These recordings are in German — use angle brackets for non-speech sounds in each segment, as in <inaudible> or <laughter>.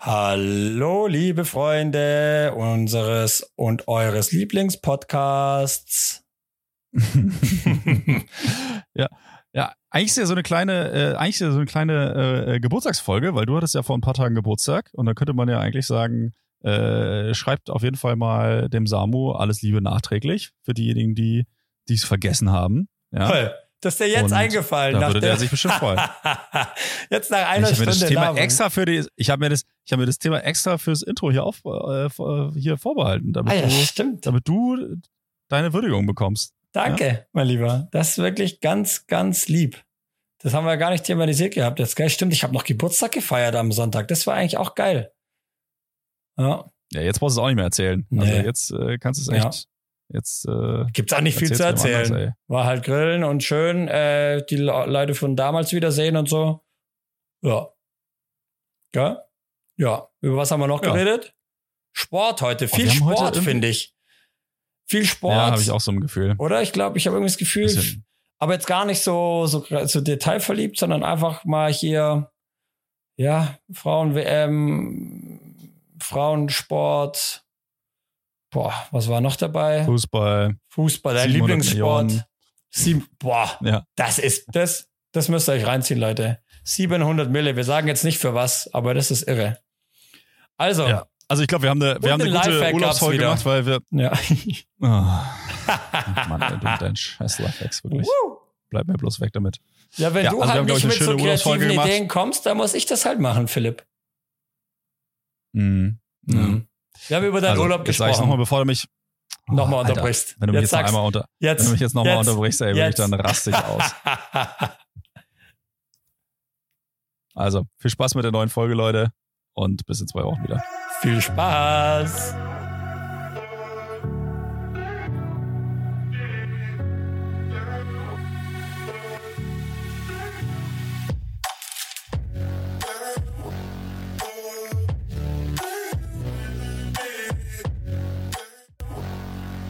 Hallo, liebe Freunde unseres und eures Lieblingspodcasts. <laughs> ja, ja, eigentlich ist ja so eine kleine, äh, eigentlich ist ja so eine kleine äh, Geburtstagsfolge, weil du hattest ja vor ein paar Tagen Geburtstag und da könnte man ja eigentlich sagen, äh, schreibt auf jeden Fall mal dem Samu alles Liebe nachträglich für diejenigen, die es vergessen haben. Ja. Toll. Das ist dir jetzt und eingefallen. Da würde der sich bestimmt freuen. <laughs> jetzt nach einer ich Stunde. Mir das Thema extra für die, ich habe mir das, ich habe mir das Thema extra fürs Intro hier auf, äh, hier vorbehalten, damit, ah, ja, du, stimmt. damit du deine Würdigung bekommst. Danke, ja? mein Lieber. Das ist wirklich ganz, ganz lieb. Das haben wir gar nicht thematisiert gehabt. Jetzt geil, stimmt. Ich habe noch Geburtstag gefeiert am Sonntag. Das war eigentlich auch geil. Ja. Ja, jetzt brauchst du es auch nicht mehr erzählen. Also nee. Also jetzt äh, kannst du es echt. Ja. Jetzt äh, gibt's auch nicht viel zu erzählen. Anders, War halt grillen und schön äh, die Leute von damals wiedersehen und so. Ja. Ja. Ja. Über was haben wir noch ja. geredet? Sport heute. Oh, viel oh, Sport, finde ich. Viel Sport. Ja, habe ich auch so ein Gefühl. Oder? Ich glaube, ich habe irgendwie das Gefühl, Bisschen. aber jetzt gar nicht so, so, so detailverliebt, sondern einfach mal hier, ja, Frauen-WM, Frauensport, Boah, was war noch dabei? Fußball. Fußball, dein Lieblingssport. Sieben, boah, ja. das ist, das, das müsst ihr euch reinziehen, Leute. 700 Mille. Wir sagen jetzt nicht für was, aber das ist irre. Also. Ja. Also ich glaube, wir haben eine, wir haben eine gute Urlaubsfolge gemacht, weil wir. Ja. Oh. Mann, du dein scheiß Lifehacks, wirklich. Woo. Bleib mir bloß weg damit. Ja, wenn ja, du also halt nicht mit so kreativen Ideen kommst, dann muss ich das halt machen, Philipp. Mhm. Mhm. Wir haben über deinen also, Urlaub gesprochen. Sag ich nochmal, bevor du mich oh, nochmal unterbrichst. Wenn du mich jetzt, jetzt einmal unter, jetzt, wenn du mich jetzt nochmal unterbrichst, ey, ich dann raste ich aus. <laughs> also, viel Spaß mit der neuen Folge, Leute. Und bis in zwei Wochen wieder. Viel Spaß!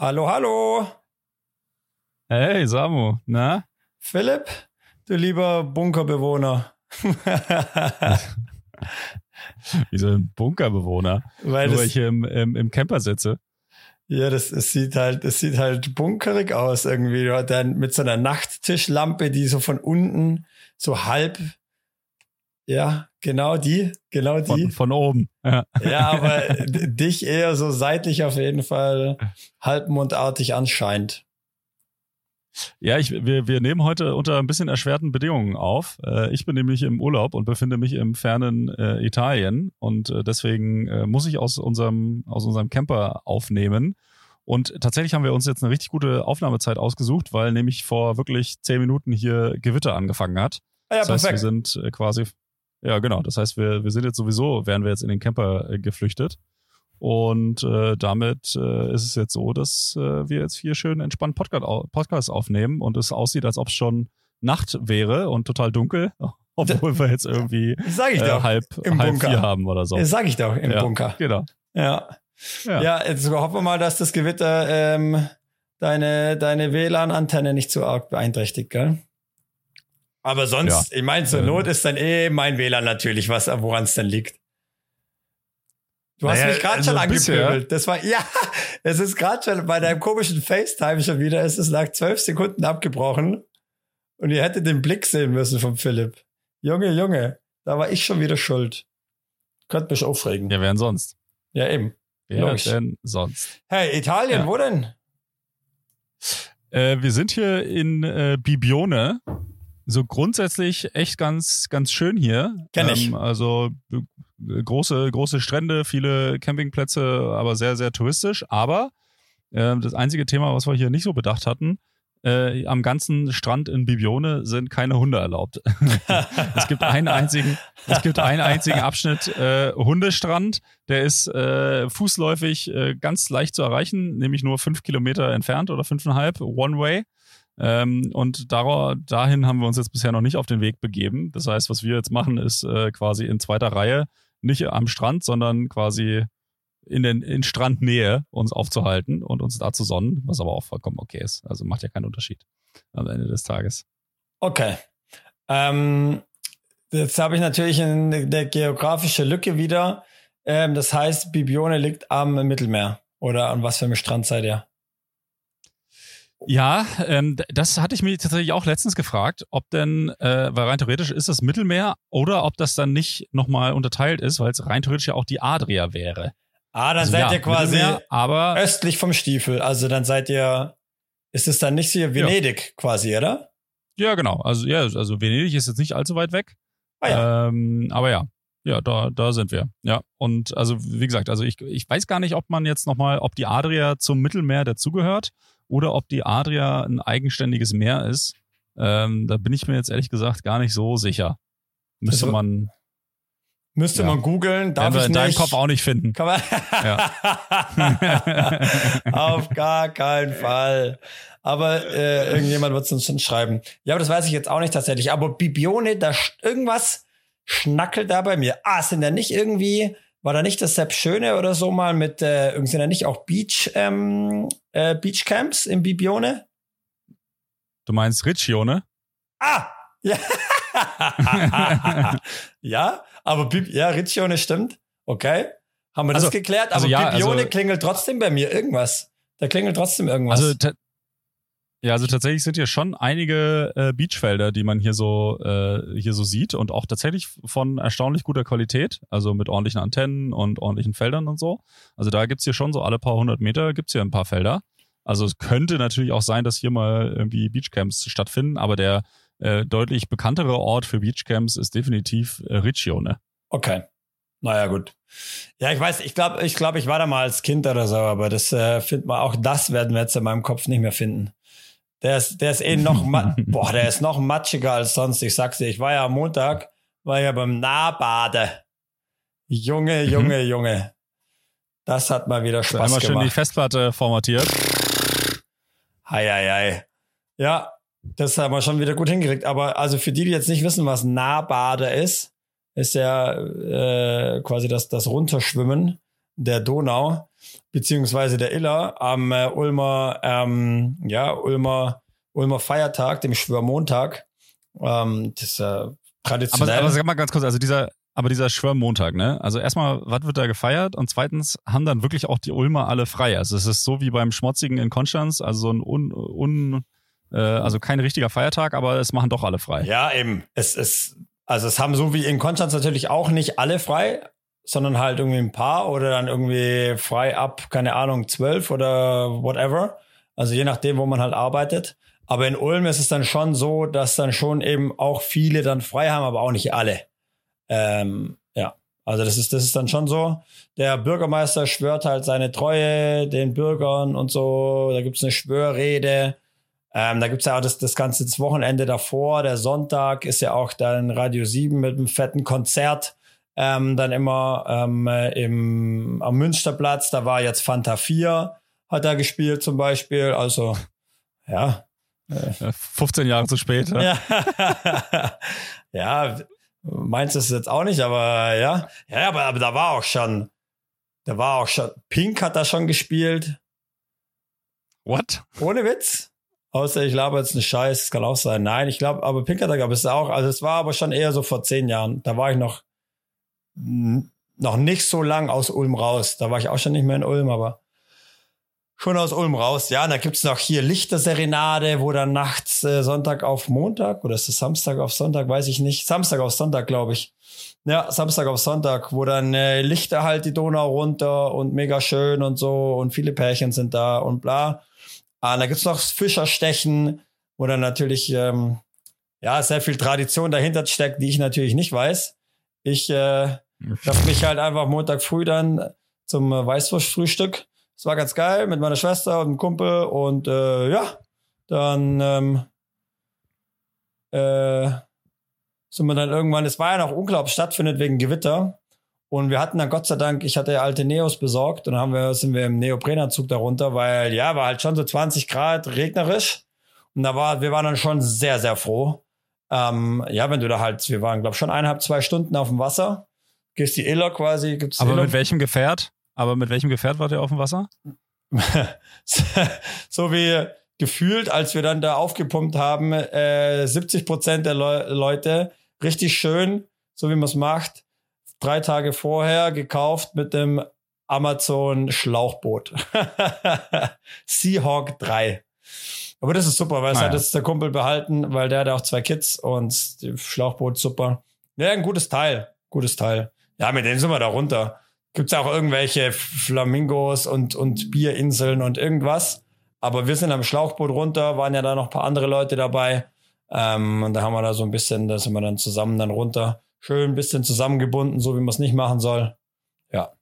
Hallo, hallo. Hey, Samu, na? Philipp, du lieber Bunkerbewohner. <laughs> Wieso ein Bunkerbewohner? Weil, Nur weil ich hier im, im, im Camper sitze. Ja, das, das sieht halt, das sieht halt bunkerig aus irgendwie. Dann mit so einer Nachttischlampe, die so von unten so halb ja, genau die, genau die. Von, von oben. Ja. ja, aber dich eher so seitlich auf jeden Fall halbmundartig anscheinend. Ja, ich, wir, wir nehmen heute unter ein bisschen erschwerten Bedingungen auf. Äh, ich bin nämlich im Urlaub und befinde mich im fernen äh, Italien und äh, deswegen muss ich aus unserem, aus unserem Camper aufnehmen. Und tatsächlich haben wir uns jetzt eine richtig gute Aufnahmezeit ausgesucht, weil nämlich vor wirklich zehn Minuten hier Gewitter angefangen hat. Ah ja, das heißt, perfekt. wir sind quasi ja, genau. Das heißt, wir, wir sind jetzt sowieso, wären wir jetzt in den Camper äh, geflüchtet. Und äh, damit äh, ist es jetzt so, dass äh, wir jetzt hier schön entspannt Podcast, Podcast aufnehmen und es aussieht, als ob es schon Nacht wäre und total dunkel, <laughs> obwohl wir jetzt irgendwie <laughs> sag ich äh, doch, halb, im halb Bunker. vier haben oder so. Das sag ich doch, im ja, Bunker. Genau. Ja. Ja, ja jetzt hoffen wir mal, dass das Gewitter ähm, deine, deine WLAN-Antenne nicht so arg beeinträchtigt, gell? Aber sonst, ja. ich meine, zur ähm. Not ist dann eh mein WLAN natürlich, was, woran es dann liegt. Du hast naja, mich gerade also schon angepöbelt. Das war, <laughs> ja, es ist gerade schon bei deinem komischen FaceTime schon wieder, es ist nach zwölf Sekunden abgebrochen. Und ihr hättet den Blick sehen müssen vom Philipp. Junge, Junge, da war ich schon wieder schuld. Könnt mich aufregen. Ja, wer denn sonst? Ja, eben. Wer Logisch. denn sonst? Hey, Italien, ja. wo denn? Äh, wir sind hier in äh, Bibione so grundsätzlich echt ganz, ganz schön hier. Kenn ich. Ähm, also äh, große, große Strände, viele Campingplätze, aber sehr, sehr touristisch. Aber äh, das einzige Thema, was wir hier nicht so bedacht hatten, äh, am ganzen Strand in Bibione sind keine Hunde erlaubt. <laughs> es gibt einen einzigen, es gibt einen einzigen Abschnitt äh, Hundestrand, der ist äh, fußläufig äh, ganz leicht zu erreichen, nämlich nur fünf Kilometer entfernt oder fünfeinhalb, One Way. Ähm, und dar dahin haben wir uns jetzt bisher noch nicht auf den Weg begeben. Das heißt, was wir jetzt machen, ist äh, quasi in zweiter Reihe, nicht am Strand, sondern quasi in, den, in Strandnähe uns aufzuhalten und uns da zu sonnen, was aber auch vollkommen okay ist. Also macht ja keinen Unterschied am Ende des Tages. Okay. Ähm, jetzt habe ich natürlich eine, eine geografische Lücke wieder. Ähm, das heißt, Bibione liegt am Mittelmeer. Oder an was für einem Strand seid ihr? Ja, ähm, das hatte ich mir tatsächlich auch letztens gefragt, ob denn, äh, weil rein theoretisch ist das Mittelmeer oder ob das dann nicht nochmal unterteilt ist, weil es rein theoretisch ja auch die Adria wäre. Ah, dann also, seid ja, ihr quasi aber östlich vom Stiefel. Also dann seid ihr, ist es dann nicht so Venedig ja. quasi, oder? Ja, genau. Also ja, also Venedig ist jetzt nicht allzu weit weg. Ah, ja. Ähm, aber ja, ja, da, da sind wir. Ja, und also wie gesagt, also ich, ich weiß gar nicht, ob man jetzt nochmal, ob die Adria zum Mittelmeer dazugehört oder ob die Adria ein eigenständiges Meer ist. Ähm, da bin ich mir jetzt ehrlich gesagt gar nicht so sicher. Müsste also, man Müsste ja. man googeln, darf wir ich in nicht. deinem Kopf auch nicht finden. Kann man ja. <laughs> <laughs> Auf gar keinen Fall. Aber äh, irgendjemand wird es uns schon schreiben. Ja, aber das weiß ich jetzt auch nicht tatsächlich. Aber Bibione, da irgendwas schnackelt da bei mir. Ah, sind da nicht irgendwie, war da nicht das Sepp Schöne oder so mal mit, äh, irgendwie sind da nicht auch Beach, ähm, äh, Beachcamps in Bibione? Du meinst Riccione? Ah! Ja. <laughs> ja, aber Bib ja, Riccione stimmt. Okay. Haben wir das also, geklärt? Aber also ja, Bibione also, klingelt trotzdem bei mir irgendwas. Da klingelt trotzdem irgendwas. Also ja, also tatsächlich sind hier schon einige äh, Beachfelder, die man hier so äh, hier so sieht und auch tatsächlich von erstaunlich guter Qualität, also mit ordentlichen Antennen und ordentlichen Feldern und so. Also da gibt's hier schon so alle paar hundert Meter gibt's hier ein paar Felder. Also es könnte natürlich auch sein, dass hier mal irgendwie Beachcamps stattfinden, aber der äh, deutlich bekanntere Ort für Beachcamps ist definitiv äh, Riccione. Okay. Naja, gut. Ja, ich weiß, ich glaube, ich glaube, ich war da mal als Kind oder so, aber das äh, findet man auch das werden wir jetzt in meinem Kopf nicht mehr finden. Der ist, der ist eh noch, <laughs> boah, der ist noch matschiger als sonst. Ich sag's dir, ich war ja am Montag, war ja beim Nahbade. Junge, mhm. Junge, Junge. Das hat mal wieder Spaß Einmal gemacht. Einmal schön die Festplatte formatiert. Hei, hei, hei. Ja, das haben wir schon wieder gut hingekriegt. Aber also für die, die jetzt nicht wissen, was Nahbade ist, ist ja äh, quasi das, das Runterschwimmen der Donau beziehungsweise der Iller am äh, Ulmer, ähm, ja, Ulmer, Ulmer Feiertag, dem Schwörmontag. Ähm, das ist äh, traditionell. Aber, aber sag mal ganz kurz, also dieser, aber dieser Schwörmontag, ne? Also erstmal, was wird da gefeiert? Und zweitens, haben dann wirklich auch die Ulmer alle frei? Also es ist so wie beim Schmotzigen in Konstanz, also so ein un, un äh, also kein richtiger Feiertag, aber es machen doch alle frei. Ja, eben. Es ist, also es haben so wie in Konstanz natürlich auch nicht alle frei, sondern halt irgendwie ein paar oder dann irgendwie frei ab, keine Ahnung, zwölf oder whatever. Also je nachdem, wo man halt arbeitet. Aber in Ulm ist es dann schon so, dass dann schon eben auch viele dann frei haben, aber auch nicht alle. Ähm, ja, also das ist, das ist dann schon so. Der Bürgermeister schwört halt seine Treue den Bürgern und so. Da gibt's eine Schwörrede. Ähm, da gibt's ja auch das, das ganze das Wochenende davor. Der Sonntag ist ja auch dann Radio 7 mit einem fetten Konzert. Ähm, dann immer ähm, im, am Münsterplatz, da war jetzt Fanta 4, hat er gespielt zum Beispiel. Also, ja. Äh, 15 Jahre zu spät. Ja, <laughs> ja meins ist jetzt auch nicht, aber ja. Ja, aber, aber da war auch schon, da war auch schon, Pink hat da schon gespielt. What? Ohne Witz. Außer ich glaube jetzt einen Scheiß, das kann auch sein. Nein, ich glaube, aber Pink hat da gab es auch, also es war aber schon eher so vor zehn Jahren. Da war ich noch, noch nicht so lang aus Ulm raus. Da war ich auch schon nicht mehr in Ulm, aber schon aus Ulm raus. Ja, da gibt's noch hier Lichterserenade, wo dann nachts äh, Sonntag auf Montag oder ist es Samstag auf Sonntag, weiß ich nicht. Samstag auf Sonntag, glaube ich. Ja, Samstag auf Sonntag, wo dann äh, Lichter halt die Donau runter und mega schön und so und viele Pärchen sind da und bla. Ah, da gibt's noch Fischerstechen, wo dann natürlich ähm, ja sehr viel Tradition dahinter steckt, die ich natürlich nicht weiß. Ich äh, treffe mich halt einfach Montag früh dann zum äh, Weißwurstfrühstück. Es war ganz geil mit meiner Schwester und einem Kumpel und äh, ja, dann ähm, äh, sind wir dann irgendwann, es war ja noch unklar, ob es stattfindet wegen Gewitter. Und wir hatten dann Gott sei Dank, ich hatte ja alte Neos besorgt und dann haben wir, sind wir im Neoprenanzug darunter, weil ja, war halt schon so 20 Grad regnerisch. Und da war, wir waren dann schon sehr, sehr froh. Ähm, ja, wenn du da halt, wir waren, glaube schon eineinhalb, zwei Stunden auf dem Wasser. Gehst die Iller quasi, gibt's Aber Iller. mit welchem Gefährt? Aber mit welchem Gefährt wart ihr auf dem Wasser? <laughs> so wie gefühlt, als wir dann da aufgepumpt haben, äh, 70 Prozent der Le Leute richtig schön, so wie man es macht, drei Tage vorher gekauft mit dem Amazon Schlauchboot. <laughs> Seahawk 3. Aber das ist super, weil es ah, hat jetzt der Kumpel behalten, weil der hat auch zwei Kids und die Schlauchboot super. Ja, ein gutes Teil. Gutes Teil. Ja, mit denen sind wir da runter. Gibt's auch irgendwelche Flamingos und, und Bierinseln und irgendwas. Aber wir sind am Schlauchboot runter, waren ja da noch ein paar andere Leute dabei. Ähm, und da haben wir da so ein bisschen, da sind wir dann zusammen dann runter. Schön ein bisschen zusammengebunden, so wie man es nicht machen soll. Ja.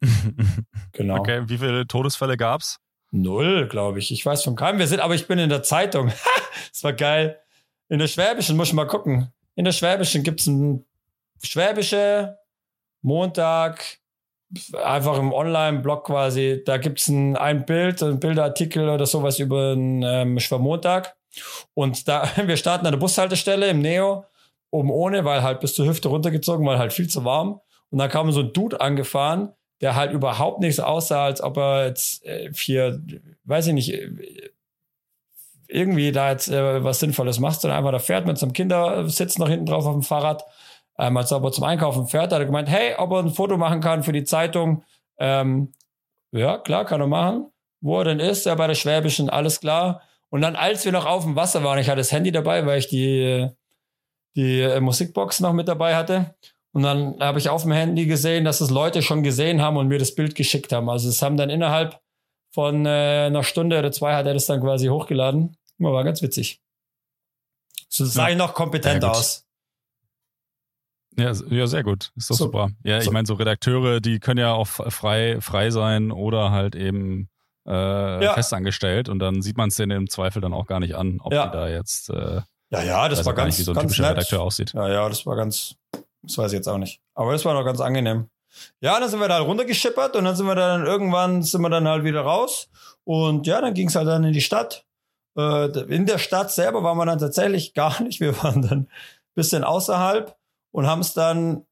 <laughs> genau. Okay, wie viele Todesfälle gab's? Null, glaube ich. Ich weiß von keinem. Wir sind, aber ich bin in der Zeitung. <laughs> das war geil. In der Schwäbischen muss ich mal gucken. In der Schwäbischen gibt's ein Schwäbische Montag, einfach im Online-Blog quasi, da gibt's ein, ein Bild, ein Bilderartikel oder sowas über einen ähm, Schwermontag. Und da, <laughs> wir starten an der Bushaltestelle im Neo, oben ohne, weil halt bis zur Hüfte runtergezogen, weil halt viel zu warm. Und dann kam so ein Dude angefahren, der halt überhaupt nicht so aussah, als ob er jetzt äh, hier, weiß ich nicht, äh, irgendwie da jetzt äh, was Sinnvolles macht, sondern einfach da fährt mit seinem Kindersitz noch hinten drauf auf dem Fahrrad ähm, als er aber zum Einkaufen fährt, hat er gemeint, hey, ob er ein Foto machen kann für die Zeitung. Ähm, ja, klar, kann er machen. Wo er denn ist, ja, bei der Schwäbischen, alles klar. Und dann, als wir noch auf dem Wasser waren, ich hatte das Handy dabei, weil ich die, die äh, Musikbox noch mit dabei hatte. Und dann habe ich auf dem Handy gesehen, dass es Leute schon gesehen haben und mir das Bild geschickt haben. Also es haben dann innerhalb von äh, einer Stunde oder zwei hat er das dann quasi hochgeladen. War ganz witzig. So sah ja. ich noch kompetent ja, aus. Ja, ja, sehr gut. Ist doch so, super. Ja, so. ich meine, so Redakteure, die können ja auch frei, frei sein oder halt eben äh, ja. festangestellt und dann sieht man es denen im Zweifel dann auch gar nicht an, ob die da jetzt äh, ja, ja, das war ganz, nicht, wie so ein ganz typischer nett. Redakteur aussieht. Ja, ja, das war ganz, das weiß ich jetzt auch nicht. Aber das war noch ganz angenehm. Ja, dann sind wir da halt runtergeschippert und dann sind wir dann irgendwann sind wir dann halt wieder raus und ja, dann ging es halt dann in die Stadt. Äh, in der Stadt selber waren wir dann tatsächlich <laughs> gar nicht. Wir waren dann ein bisschen außerhalb und haben es dann,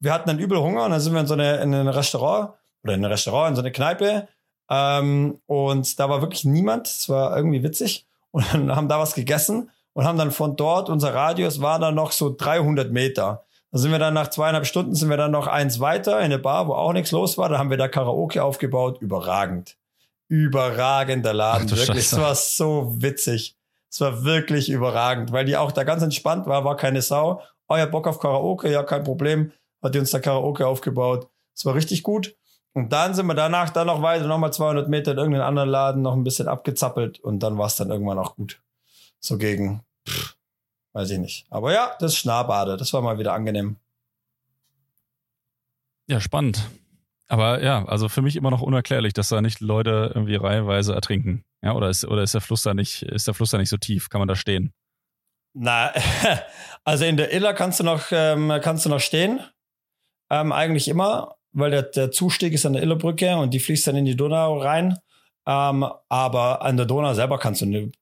wir hatten dann übel Hunger und dann sind wir in so eine, in ein Restaurant oder in ein Restaurant, in so eine Kneipe ähm, und da war wirklich niemand. Es war irgendwie witzig und dann haben da was gegessen und haben dann von dort, unser Radius war dann noch so 300 Meter. Da sind wir dann nach zweieinhalb Stunden sind wir dann noch eins weiter in eine Bar, wo auch nichts los war. Da haben wir da Karaoke aufgebaut. Überragend. Überragender Laden. Ach, wirklich. Es war so witzig. Es war wirklich überragend, weil die auch da ganz entspannt war, war keine Sau oh ja, Bock auf Karaoke, ja, kein Problem. Hat die uns da Karaoke aufgebaut. Das war richtig gut. Und dann sind wir danach dann noch weiter, nochmal 200 Meter in irgendeinen anderen Laden, noch ein bisschen abgezappelt und dann war es dann irgendwann auch gut. So gegen, pff, weiß ich nicht. Aber ja, das Schnabade, das war mal wieder angenehm. Ja, spannend. Aber ja, also für mich immer noch unerklärlich, dass da nicht Leute irgendwie reihenweise ertrinken. Ja, oder ist, oder ist der Fluss da nicht, ist der Fluss da nicht so tief? Kann man da stehen? Na, <laughs> also in der Iller kannst du noch, ähm, kannst du noch stehen. Ähm, eigentlich immer, weil der, der Zustieg ist an der Illerbrücke und die fließt dann in die Donau rein. Ähm, aber an der Donau selber kannst du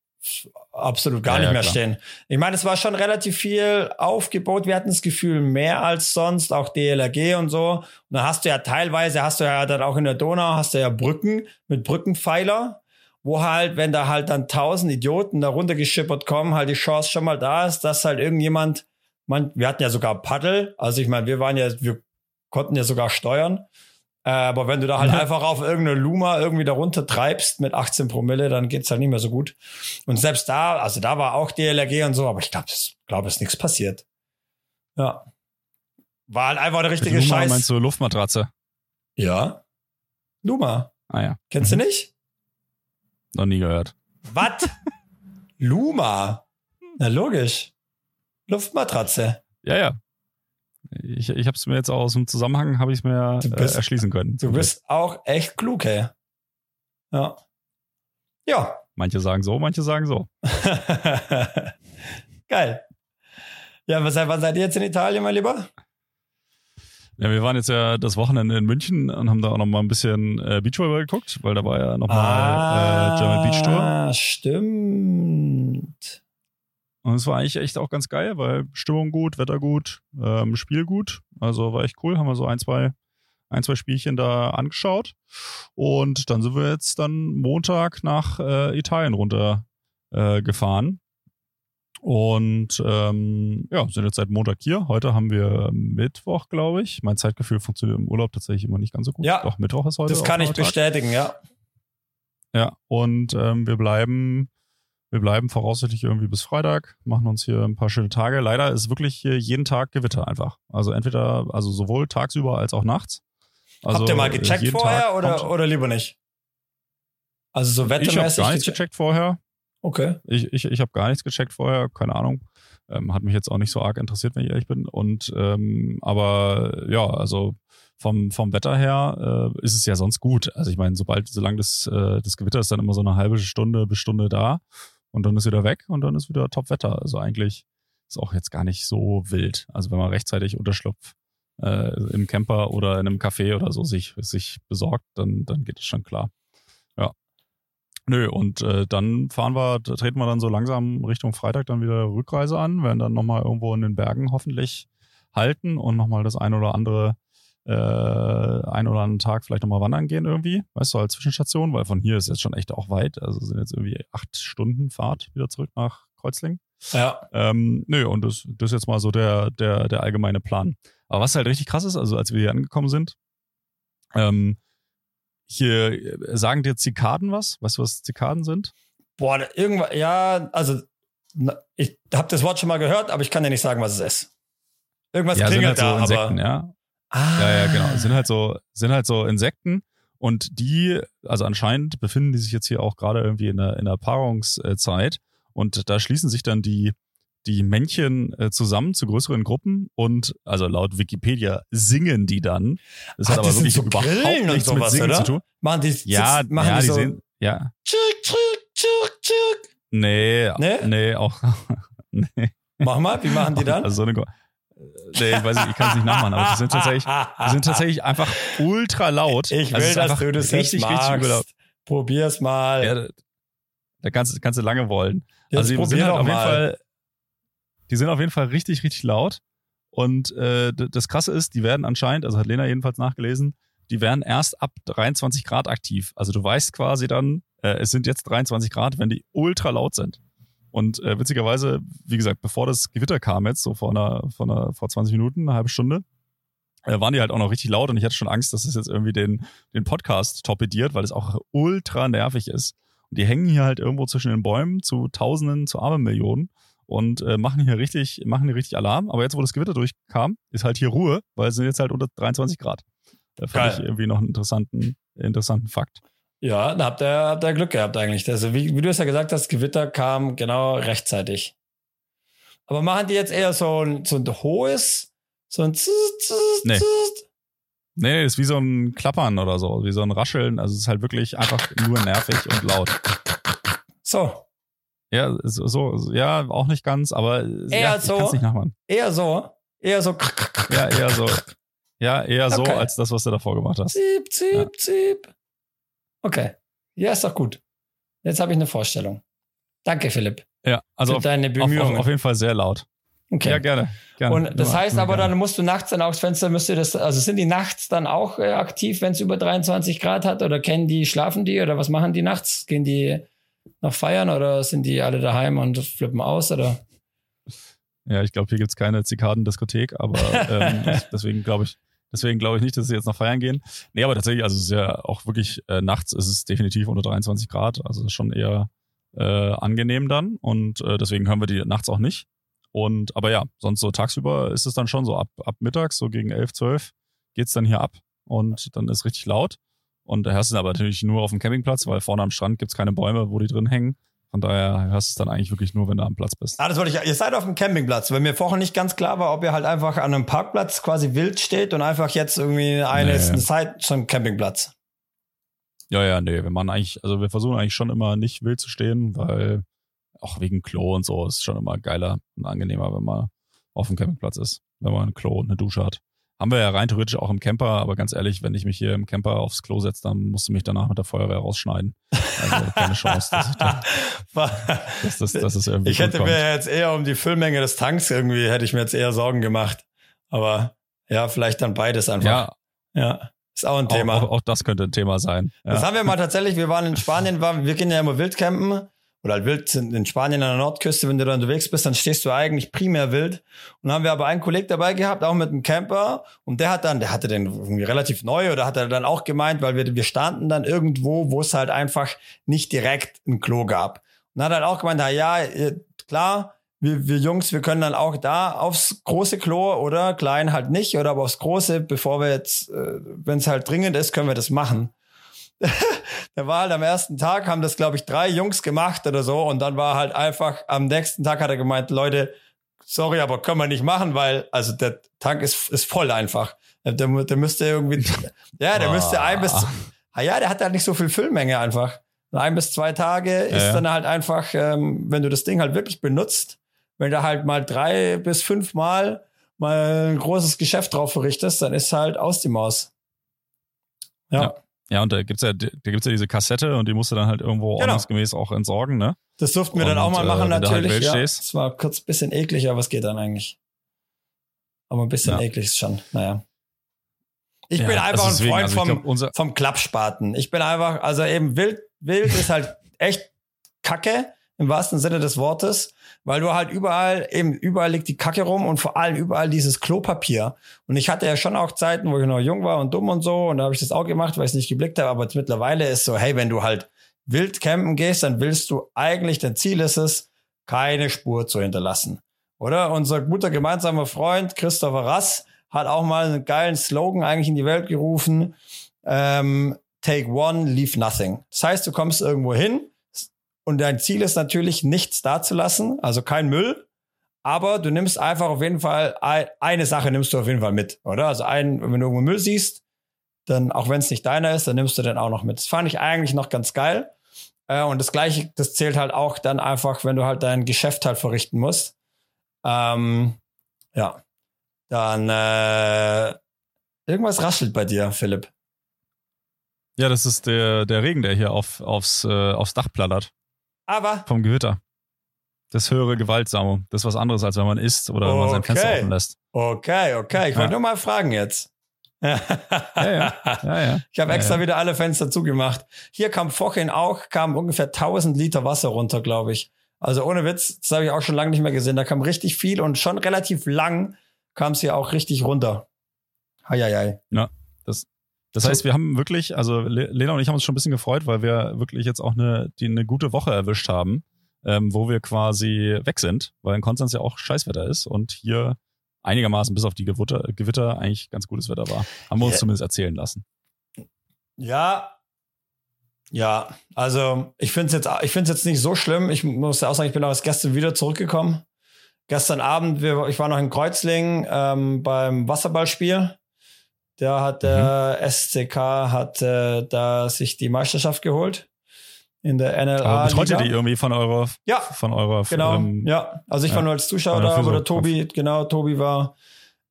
absolut gar ja, nicht mehr klar. stehen. Ich meine, es war schon relativ viel aufgebaut. Wir hatten das Gefühl, mehr als sonst, auch DLRG und so. Und dann hast du ja teilweise, hast du ja dann auch in der Donau, hast du ja Brücken mit Brückenpfeiler wo halt, wenn da halt dann tausend Idioten da runtergeschippert kommen, halt die Chance schon mal da ist, dass halt irgendjemand, man, wir hatten ja sogar Paddel, also ich meine, wir waren ja, wir konnten ja sogar steuern. Äh, aber wenn du da halt einfach auf irgendeine Luma irgendwie da runter treibst mit 18 Promille, dann geht's halt nicht mehr so gut. Und selbst da, also da war auch DLRG und so, aber ich glaube, ich glaube, ist nichts passiert. Ja. War halt einfach der richtige Luma, Scheiß. Meinst du Luftmatratze? Ja. Luma. Ah ja. Kennst mhm. du nicht? Noch nie gehört. Was? <laughs> Luma? Na logisch. Luftmatratze. Ja, ja. Ich, ich habe es mir jetzt auch aus dem Zusammenhang habe ich mir bist, äh, erschließen können. Du bist auch echt klug, hey. Ja. Ja. Manche sagen so, manche sagen so. <laughs> Geil. Ja, was, wann seid ihr jetzt in Italien, mein Lieber? Ja, wir waren jetzt ja das Wochenende in München und haben da auch noch mal ein bisschen äh, Beachvolleyball geguckt, weil da war ja noch mal ah, äh, German Beach Tour. Ah, stimmt. Und es war eigentlich echt auch ganz geil, weil Stimmung gut, Wetter gut, ähm, Spiel gut. Also war echt cool. Haben wir so ein, zwei, ein, zwei Spielchen da angeschaut. Und dann sind wir jetzt dann Montag nach äh, Italien runter äh, gefahren. Und ähm, ja, sind jetzt seit Montag hier. Heute haben wir Mittwoch, glaube ich. Mein Zeitgefühl funktioniert im Urlaub tatsächlich immer nicht ganz so gut. Ja. Doch, Mittwoch ist heute. Das kann ich bestätigen, ja. Ja, und ähm, wir bleiben, wir bleiben voraussichtlich irgendwie bis Freitag, machen uns hier ein paar schöne Tage. Leider ist wirklich hier jeden Tag Gewitter einfach. Also entweder, also sowohl tagsüber als auch nachts. Also Habt ihr mal gecheckt vorher oder, oder lieber nicht? Also so wettermäßig? Ich habe gar nichts gecheckt vorher. Okay. Ich, ich, ich habe gar nichts gecheckt vorher, keine Ahnung. Ähm, hat mich jetzt auch nicht so arg interessiert, wenn ich ehrlich bin. Und ähm, aber ja, also vom, vom Wetter her äh, ist es ja sonst gut. Also ich meine, sobald, solange das, äh, das Gewitter ist dann immer so eine halbe Stunde bis Stunde da und dann ist wieder weg und dann ist wieder Top-Wetter. Also eigentlich ist auch jetzt gar nicht so wild. Also wenn man rechtzeitig Unterschlupf äh, im Camper oder in einem Café oder so sich, sich besorgt, dann, dann geht es schon klar. Nö, und äh, dann fahren wir, treten wir dann so langsam Richtung Freitag dann wieder Rückreise an, werden dann nochmal irgendwo in den Bergen hoffentlich halten und nochmal das ein oder andere, äh, ein oder anderen Tag vielleicht nochmal wandern gehen irgendwie, weißt du, als Zwischenstation, weil von hier ist jetzt schon echt auch weit, also sind jetzt irgendwie acht Stunden Fahrt wieder zurück nach Kreuzlingen. Ja. Ähm, nö, und das, das ist jetzt mal so der, der, der allgemeine Plan. Aber was halt richtig krass ist, also als wir hier angekommen sind, ähm, hier äh, sagen dir Zikaden was? Weißt du, was Zikaden sind? Boah, irgendwas, ja, also ich habe das Wort schon mal gehört, aber ich kann dir nicht sagen, was es ist. Irgendwas ja, klingelt halt da, so Insekten, aber ja. Ah. Ja, ja, genau. Sind halt so, sind halt so Insekten und die, also anscheinend befinden die sich jetzt hier auch gerade irgendwie in der, in der Paarungszeit und da schließen sich dann die, die Männchen äh, zusammen zu größeren Gruppen und also laut Wikipedia singen die dann. Das Ach, hat aber wirklich so überhaupt nichts sowas, mit Singen oder? zu tun. Machen die, ja, machen ja, die, die so sehen, ja. Tschuk, tschuk, tschuk, tschuk. Nee, Nee? nee, auch, <laughs> nee. Mach mal, wie machen die <laughs> dann? Also so eine, nee, ich weiß nicht, ich kann es nicht nachmachen, aber die sind tatsächlich, die sind tatsächlich einfach ultra laut. Ich will, also dass einfach du das richtig, jetzt richtig übel laut. magst. Probier's mal. Ja, da, kannst, du- kannst du lange wollen. Jetzt also die sind halt auf jeden mal. Fall, die sind auf jeden Fall richtig, richtig laut. Und äh, das Krasse ist, die werden anscheinend, also hat Lena jedenfalls nachgelesen, die werden erst ab 23 Grad aktiv. Also du weißt quasi dann, äh, es sind jetzt 23 Grad, wenn die ultra laut sind. Und äh, witzigerweise, wie gesagt, bevor das Gewitter kam jetzt, so vor einer, vor einer, vor 20 Minuten, eine halbe Stunde, äh, waren die halt auch noch richtig laut und ich hatte schon Angst, dass es jetzt irgendwie den, den Podcast torpediert, weil es auch ultra nervig ist. Und die hängen hier halt irgendwo zwischen den Bäumen zu Tausenden, zu Abermillionen und äh, machen hier richtig, machen hier richtig Alarm. Aber jetzt, wo das Gewitter durchkam, ist halt hier Ruhe, weil es sind jetzt halt unter 23 Grad. Da fand Geil. ich irgendwie noch einen interessanten, interessanten Fakt. Ja, da habt ihr, habt ihr Glück gehabt eigentlich. Also wie, wie du es ja gesagt hast, Gewitter kam genau rechtzeitig. Aber machen die jetzt eher so ein, so ein hohes, so ein Zzz, Zzz, Nee. Zzz? Nee, nee, ist wie so ein Klappern oder so, wie so ein Rascheln. Also es ist halt wirklich einfach nur nervig und laut. So, Ja, so, ja, auch nicht ganz, aber Eher ja, so. kann's nicht nachmachen. eher so, eher so Ja, eher so. Ja, eher so Okay. als das, was du davor gemacht hast. Ziep, ziep, Ja. ziep. Okay. Ja, ist doch gut. Jetzt habe ich eine Vorstellung. Danke, Philipp, Ja, also für auf, deine Bemühungen. auf, auf jeden Fall sehr laut. okay. Ja, gerne. gerne. Und das Immer- heißt immer aber, gerne. dann musst du nachts dann aufs Fenster, müsst ihr das, also sind die nachts dann auch äh, aktiv, wenn es über 23 Grad hat? Oder kennen die, schlafen die oder was machen die nachts? Gehen die noch feiern oder sind die alle daheim und flippen aus? Oder? Ja, ich glaube, hier gibt's keine Zikadendiskothek, aber <laughs> ähm, das- deswegen glaube ich, deswegen glaube ich nicht, dass sie jetzt noch feiern gehen. Nee, aber tatsächlich, also es ist ja auch wirklich, äh, nachts ist es definitiv unter 23 Grad, also schon eher äh, angenehm dann und äh, deswegen hören wir die nachts auch nicht. Und aber ja, sonst so tagsüber ist es dann schon so ab, ab mittags, so gegen 11, 12 geht's dann hier ab und dann ist richtig laut. Und da hörst du aber natürlich nur auf dem Campingplatz, weil vorne am Strand gibt's keine Bäume, wo die drin hängen. Von daher hörst du es dann eigentlich wirklich nur, wenn du am Platz bist. Ah, das wollte ich. Ihr seid auf dem Campingplatz, weil mir vorher nicht ganz klar war, ob ihr halt einfach an einem Parkplatz quasi wild steht und einfach jetzt irgendwie eine Nee. ist eine Zeit schon Campingplatz. Ja, ja, nee, wir machen eigentlich, also wir versuchen eigentlich schon immer nicht wild zu stehen, weil auch wegen Klo und so ist schon immer geiler und angenehmer, wenn man auf dem Campingplatz ist, wenn man ein Klo und eine Dusche hat. Haben wir ja rein theoretisch auch im Camper, aber ganz ehrlich, wenn ich mich hier im Camper aufs Klo setze, dann musst du mich danach mit der Feuerwehr rausschneiden. Also keine Chance, dass ich da, <laughs> dass das, dass das irgendwie Ich hätte mir jetzt eher um die Füllmenge des Tanks irgendwie, hätte ich mir jetzt eher Sorgen gemacht. Aber ja, vielleicht dann beides einfach. Ja. Ja. Ist auch ein Thema. Auch, auch, auch das könnte ein Thema sein. Ja. Das haben wir mal tatsächlich, wir waren in Spanien, wir gehen ja immer Wildcampen oder halt wild in Spanien an der Nordküste, wenn du da unterwegs bist, dann stehst du eigentlich primär wild. Und dann haben wir aber einen Kollegen dabei gehabt, auch mit einem Camper. Und der hat dann, der hatte den irgendwie relativ neu oder hat er dann auch gemeint, weil wir, wir standen dann irgendwo, wo es halt einfach nicht direkt ein Klo gab. Und dann hat er auch gemeint, na ja, klar, wir, wir Jungs, wir können dann auch da aufs große Klo oder klein halt nicht oder aber aufs große, bevor wir jetzt, äh, wenn es halt dringend ist, können wir das machen. <laughs> der war halt am ersten Tag, haben das, glaube ich, drei Jungs gemacht oder so. Und dann war halt einfach, am nächsten Tag hat er gemeint, Leute, sorry, aber können wir nicht machen, weil, also der Tank ist, ist voll einfach. Der, der müsste irgendwie, <laughs> ja, der müsste ein bis, ah ja, der hat halt nicht so viel Füllmenge einfach. Ein bis zwei Tage ist ja. dann halt einfach, ähm, wenn du das Ding halt wirklich benutzt, wenn du halt mal drei bis fünf Mal mal ein großes Geschäft drauf verrichtest, dann ist halt aus die Maus. ja. ja. Ja, und da gibt's ja, da gibt's ja diese Kassette und die musst du dann halt irgendwo genau. ordnungsgemäß auch entsorgen, ne? Das durften wir und, dann auch mal machen, äh, natürlich. Halt ja, es war kurz ein bisschen eklig, aber es geht dann eigentlich. Aber ein bisschen ja. eklig ist schon, naja. Ich ja, bin einfach also deswegen, ein Freund also vom, vom Klappspaten. Ich bin einfach, also eben wild, wild ist halt echt Kacke im wahrsten Sinne des Wortes weil du halt überall, eben überall liegt die Kacke rum und vor allem überall dieses Klopapier. Und ich hatte ja schon auch Zeiten, wo ich noch jung war und dumm und so und da habe ich das auch gemacht, weil ich es nicht geblickt habe, aber mittlerweile ist so, hey, wenn du halt wild campen gehst, dann willst du eigentlich, dein Ziel ist es, keine Spur zu hinterlassen. Oder? Unser guter gemeinsamer Freund Christopher Rass hat auch mal einen geilen Slogan eigentlich in die Welt gerufen. Ähm, Take one, leave nothing. Das heißt, du kommst irgendwo hin, und dein Ziel ist natürlich, nichts dazulassen, also kein Müll. Aber du nimmst einfach auf jeden Fall eine Sache nimmst du auf jeden Fall mit, oder? Also ein, wenn du irgendwo Müll siehst, dann, auch wenn es nicht deiner ist, dann nimmst du den auch noch mit. Das fand ich eigentlich noch ganz geil. Äh, und das Gleiche, das zählt halt auch dann einfach, wenn du halt dein Geschäft halt verrichten musst. Ähm, ja. Dann, äh, irgendwas raschelt bei dir, Philipp. Ja, das ist der, der Regen, der hier auf, aufs, äh, aufs Dach plattert. Aber. Vom Gewitter. Das höhere Gewalt, Samu. Das ist was anderes, als wenn man isst oder okay. wenn man sein Fenster offen lässt. Okay, okay. Ich ja. wollte nur mal fragen jetzt. ja, ja. ja, ja. <laughs> Ich habe extra wieder alle Fenster zugemacht. Hier kam vorhin auch, kam ungefähr 1000 Liter Wasser runter, glaube ich. Also ohne Witz, das habe ich auch schon lange nicht mehr gesehen. Da kam richtig viel und schon relativ lang kam es hier auch richtig runter. Heieiei. Ja, das, das heißt, wir haben wirklich, also Lena und ich haben uns schon ein bisschen gefreut, weil wir wirklich jetzt auch eine, die, eine gute Woche erwischt haben, ähm, wo wir quasi weg sind, weil in Konstanz ja auch Scheißwetter ist und hier einigermaßen bis auf die Gewitter, Gewitter eigentlich ganz gutes Wetter war. Haben wir uns yeah. zumindest erzählen lassen. Ja, ja, also ich finde es jetzt, ich jetzt nicht so schlimm. Ich muss ja auch sagen, ich bin auch erst gestern wieder zurückgekommen. Gestern Abend, wir, ich war noch in Kreuzlingen ähm, beim Wasserballspiel der hat der mhm. SCK hat äh, da sich die Meisterschaft geholt in der NLA. Aber betreut ihr die irgendwie von eurer Ja, von eurer genau. Ähm, ja, also ich war nur als Zuschauer da, aber der Tobi, genau, Tobi war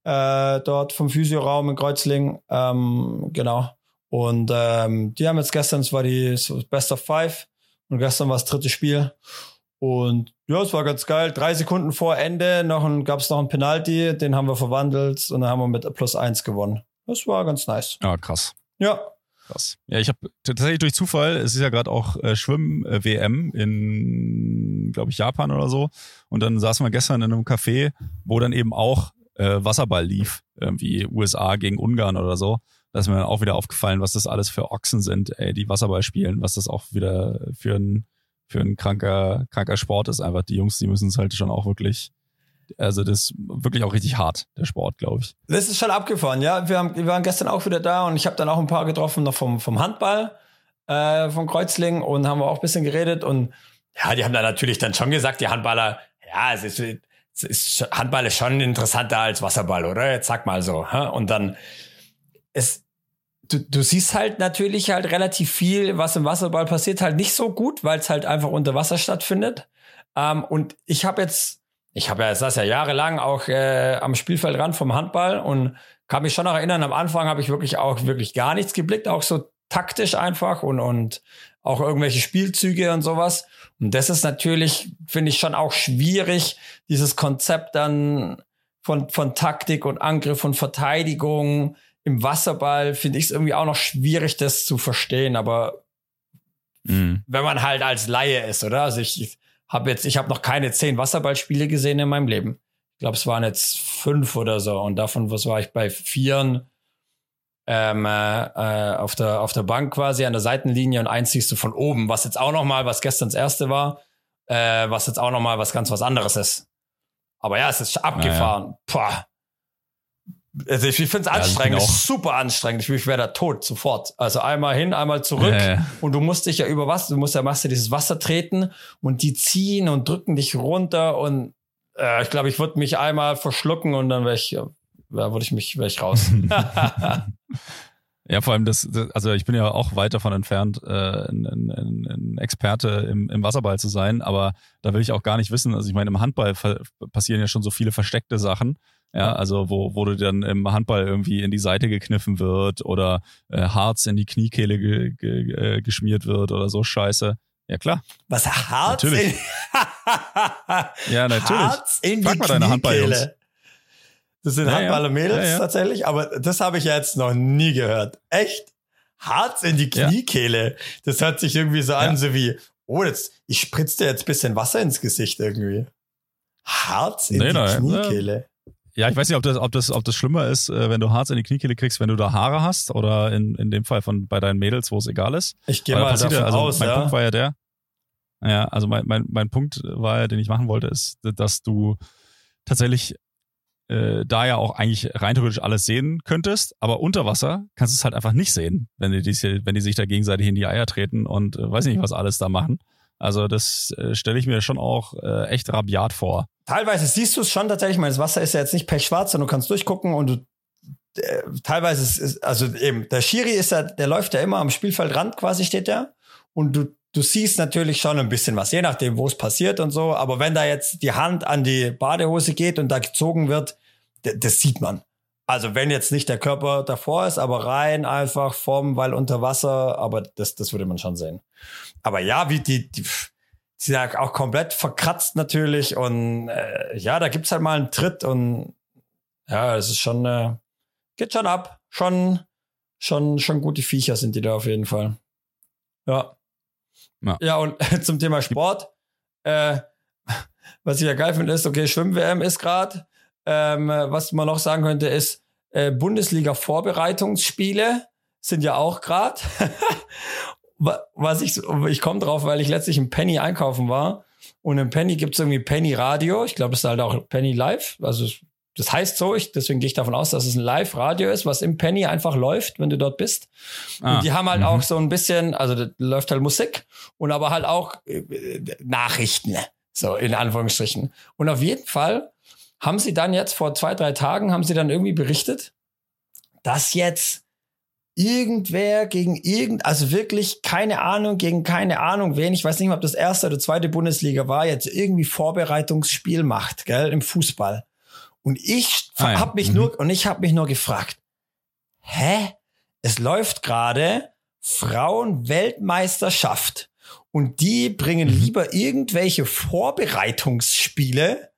äh, dort vom Physioraum in Kreuzling, ähm, genau. Und ähm, die haben jetzt gestern, es war die Best of Five und gestern war das dritte Spiel. Und ja, es war ganz geil. Drei Sekunden vor Ende noch gab es noch einen Penalty, den haben wir verwandelt und dann haben wir mit plus eins gewonnen. Das war ganz nice. Ja, krass. Ja. Krass. Ja, ich habe tatsächlich durch Zufall, es ist ja gerade auch äh, Schwimm-WM in, glaube ich, Japan oder so. Und dann saßen wir gestern in einem Café, wo dann eben auch äh, Wasserball lief, irgendwie USA gegen Ungarn oder so. Da ist mir dann auch wieder aufgefallen, was das alles für Ochsen sind, ey, die Wasserball spielen, was das auch wieder für ein, für ein kranker, kranker Sport ist. Einfach die Jungs, die müssen es halt schon auch wirklich also das ist wirklich auch richtig hart, der Sport, glaube ich. Das ist schon abgefahren, ja. Wir, haben, wir waren gestern auch wieder da und ich habe dann auch ein paar getroffen noch vom, vom Handball, äh, vom Kreuzling und haben wir auch ein bisschen geredet und ja, die haben da natürlich dann schon gesagt, die Handballer, ja, es ist, es ist Handball ist schon interessanter als Wasserball, oder? Jetzt sag mal so. Und dann ist du, du siehst halt natürlich halt relativ viel, was im Wasserball passiert, halt nicht so gut, weil es halt einfach unter Wasser stattfindet. Ähm, und ich habe jetzt, ich habe ja, saß ja jahrelang auch äh, am Spielfeldrand vom Handball und kann mich schon noch erinnern, am Anfang habe ich wirklich auch wirklich gar nichts geblickt, auch so taktisch einfach und, und auch irgendwelche Spielzüge und sowas. Und das ist natürlich, finde ich, schon auch schwierig, dieses Konzept dann von, von Taktik und Angriff und Verteidigung im Wasserball, finde ich es irgendwie auch noch schwierig, das zu verstehen. Aber mhm. wenn man halt als Laie ist, oder? Also ich habe jetzt, ich habe noch keine zehn Wasserballspiele gesehen in meinem Leben. Ich glaube, es waren jetzt fünf oder so. Und davon, was war ich bei vieren? ähm, äh, äh, auf, der, auf der Bank quasi an der Seitenlinie und eins siehst du von oben, was jetzt auch noch mal, was gestern das erste war, äh, was jetzt auch noch mal was ganz was anderes ist. Aber ja, es ist abgefahren. Ja. Also ich, ich finde es anstrengend, ja, super anstrengend. Ich, ich wäre da tot sofort. Also einmal hin, einmal zurück. Ja, und du musst dich ja über was, du musst ja machst du dieses Wasser treten und die ziehen und drücken dich runter und äh, ich glaube, ich würde mich einmal verschlucken und dann wäre ich, da würde ich mich, wäre ich raus. <laughs> <laughs> Ja, vor allem das, das, also ich bin ja auch weit davon entfernt, äh, ein, ein, ein Experte im, im Wasserball zu sein, aber da will ich auch gar nicht wissen. Also ich meine, im Handball passieren ja schon so viele versteckte Sachen. Ja, also wo, wo du dann im Handball irgendwie in die Seite gekniffen wird oder äh, Harz in die Kniekehle ge, ge, äh, geschmiert wird oder so Scheiße. Ja, klar. Was Harz? Natürlich. In <laughs> ja, natürlich. Harz in Frag die mal deine Handballjungs. Das sind ja, Handballer Mädels ja, ja. tatsächlich, aber das habe ich ja jetzt noch nie gehört. Echt? Harz in die Kniekehle. Das hört sich irgendwie so an, so wie, oh, jetzt, ich spritze dir jetzt bisschen Wasser ins Gesicht irgendwie. Harz in nee, die nein, Kniekehle. Ja, ich weiß nicht, ob das, ob das, ob das schlimmer ist, äh, wenn du Harz in die Kniekehle kriegst, wenn du da Haare hast oder in, in dem Fall von bei deinen Mädels, wo es egal ist. Ich gehe mal davon ja, also aus, mein ja. Punkt war ja der. Ja, also mein, mein, mein Punkt war ja, den ich machen wollte, ist, dass du tatsächlich äh, da ja auch eigentlich rein theoretisch alles sehen könntest, aber unter Wasser kannst du es halt einfach nicht sehen, wenn die, wenn die sich da gegenseitig in die Eier treten und äh, weiß nicht, was alles da machen. Also das äh, stelle ich mir schon auch äh, echt rabiat vor. Teilweise siehst du es schon tatsächlich, weil das Wasser ist ja jetzt nicht pechschwarz, sondern du kannst durchgucken und du äh, teilweise ist, ist also eben der Schiri ist ja, der läuft ja immer am Spielfeldrand quasi steht der und du du siehst natürlich schon ein bisschen was, je nachdem, wo es passiert und so. Aber wenn da jetzt die Hand an die Badehose geht und da gezogen wird, das sieht man. Also wenn jetzt nicht der Körper davor ist, aber rein einfach vom, weil unter Wasser, aber das, das würde man schon sehen. Aber ja, wie die, die, sind ja auch komplett verkratzt natürlich und äh, ja, da gibt's halt mal einen Tritt und ja, es ist schon, äh, geht schon ab. Schon, schon, schon gute Viecher sind die da auf jeden Fall. Ja. Ja, ja und <laughs> zum Thema Sport, äh, was ich ja geil finde, ist, okay, Schwimm-WM ist gerade. Ähm, was man noch sagen könnte, ist, äh, Bundesliga-Vorbereitungsspiele sind ja auch gerade. <laughs> was ich, ich komme drauf, weil ich letztlich im Penny einkaufen war. Und im Penny gibt's irgendwie Penny Radio. Ich glaube, es ist halt auch Penny Live. Also das heißt so, ich, deswegen gehe ich davon aus, dass es ein Live-Radio ist, was im Penny einfach läuft, wenn du dort bist. Ah, und die haben halt -hmm. auch so ein bisschen, also da läuft halt Musik und aber halt auch äh, Nachrichten, so in Anführungsstrichen. Und auf jeden Fall haben sie dann jetzt vor zwei, drei Tagen, haben sie dann irgendwie berichtet, dass jetzt irgendwer gegen irgend, also wirklich keine Ahnung, gegen keine Ahnung wen, ich weiß nicht mehr, ob das erste oder zweite Bundesliga war, jetzt irgendwie Vorbereitungsspiel macht, gell, im Fußball. Und ich ah, ja. habe mich mhm. nur und ich habe mich nur gefragt, hä? Es läuft gerade Frauenweltmeisterschaft und die bringen mhm. lieber irgendwelche Vorbereitungsspiele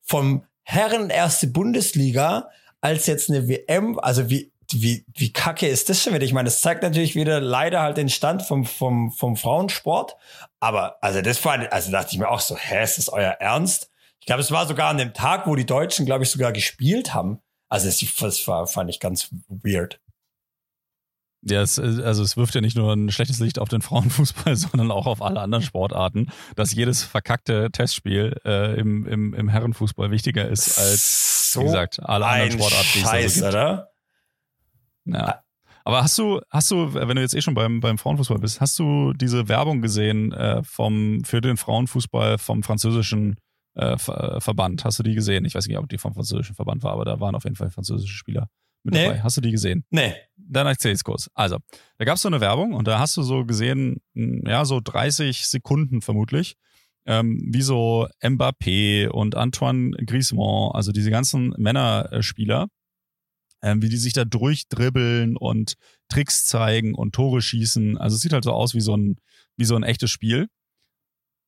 vom Herren erste Bundesliga als jetzt eine WM, also wie wie, wie kacke ist das schon wieder? Ich meine, das zeigt natürlich wieder leider halt den Stand vom, vom, vom Frauensport. Aber also das war, also dachte ich mir auch so, hä, ist das euer Ernst? Ich glaube, es war sogar an dem Tag, wo die Deutschen, glaube ich, sogar gespielt haben. Also das, das war, fand ich ganz weird. Ja, es, also es wirft ja nicht nur ein schlechtes Licht auf den Frauenfußball, <laughs> sondern auch auf alle anderen Sportarten, dass jedes verkackte Testspiel äh, im, im, im Herrenfußball wichtiger ist als, so wie gesagt, alle anderen Sportarten, die es Scheiß, oder? Ja. Aber hast du, hast du, wenn du jetzt eh schon beim, beim Frauenfußball bist, hast du diese Werbung gesehen äh, vom, für den Frauenfußball vom französischen äh, Verband. Hast du die gesehen? Ich weiß nicht, ob die vom französischen Verband war, aber da waren auf jeden Fall französische Spieler mit nee. dabei. Hast du die gesehen? Nee. Dann erzähl ich's kurz. Also, da gab's so eine Werbung und da hast du so gesehen, hm, ja, so 30 Sekunden vermutlich, ähm, wie so Mbappé und Antoine Griezmann, also diese ganzen Männerspieler, ähm, wie die sich da durchdribbeln und Tricks zeigen und Tore schießen. Also es sieht halt so aus wie so ein, wie so ein echtes Spiel.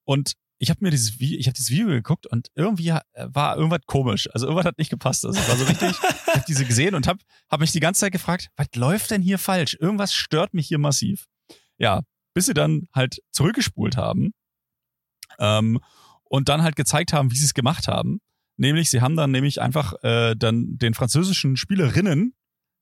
Und ich habe mir dieses ich habe dieses Video geguckt und irgendwie war irgendwas komisch. Also irgendwas hat nicht gepasst. Also war so richtig, ich habe diese gesehen und habe hab mich die ganze Zeit gefragt, was läuft denn hier falsch? Irgendwas stört mich hier massiv. Ja, bis sie dann halt zurückgespult haben ähm, und dann halt gezeigt haben, wie sie es gemacht haben. Nämlich, sie haben dann nämlich einfach äh, dann den französischen Spielerinnen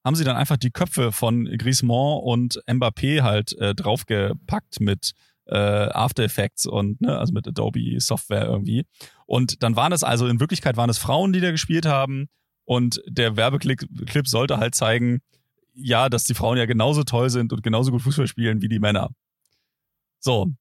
haben sie dann einfach die Köpfe von Griezmann und Mbappé halt äh, draufgepackt mit äh, After Effects und ne, also mit Adobe Software irgendwie. Und dann waren es also in Wirklichkeit waren es Frauen, die da gespielt haben. Und der Werbeclip Clip sollte halt zeigen, ja, dass die Frauen ja genauso toll sind und genauso gut Fußball spielen wie die Männer. So,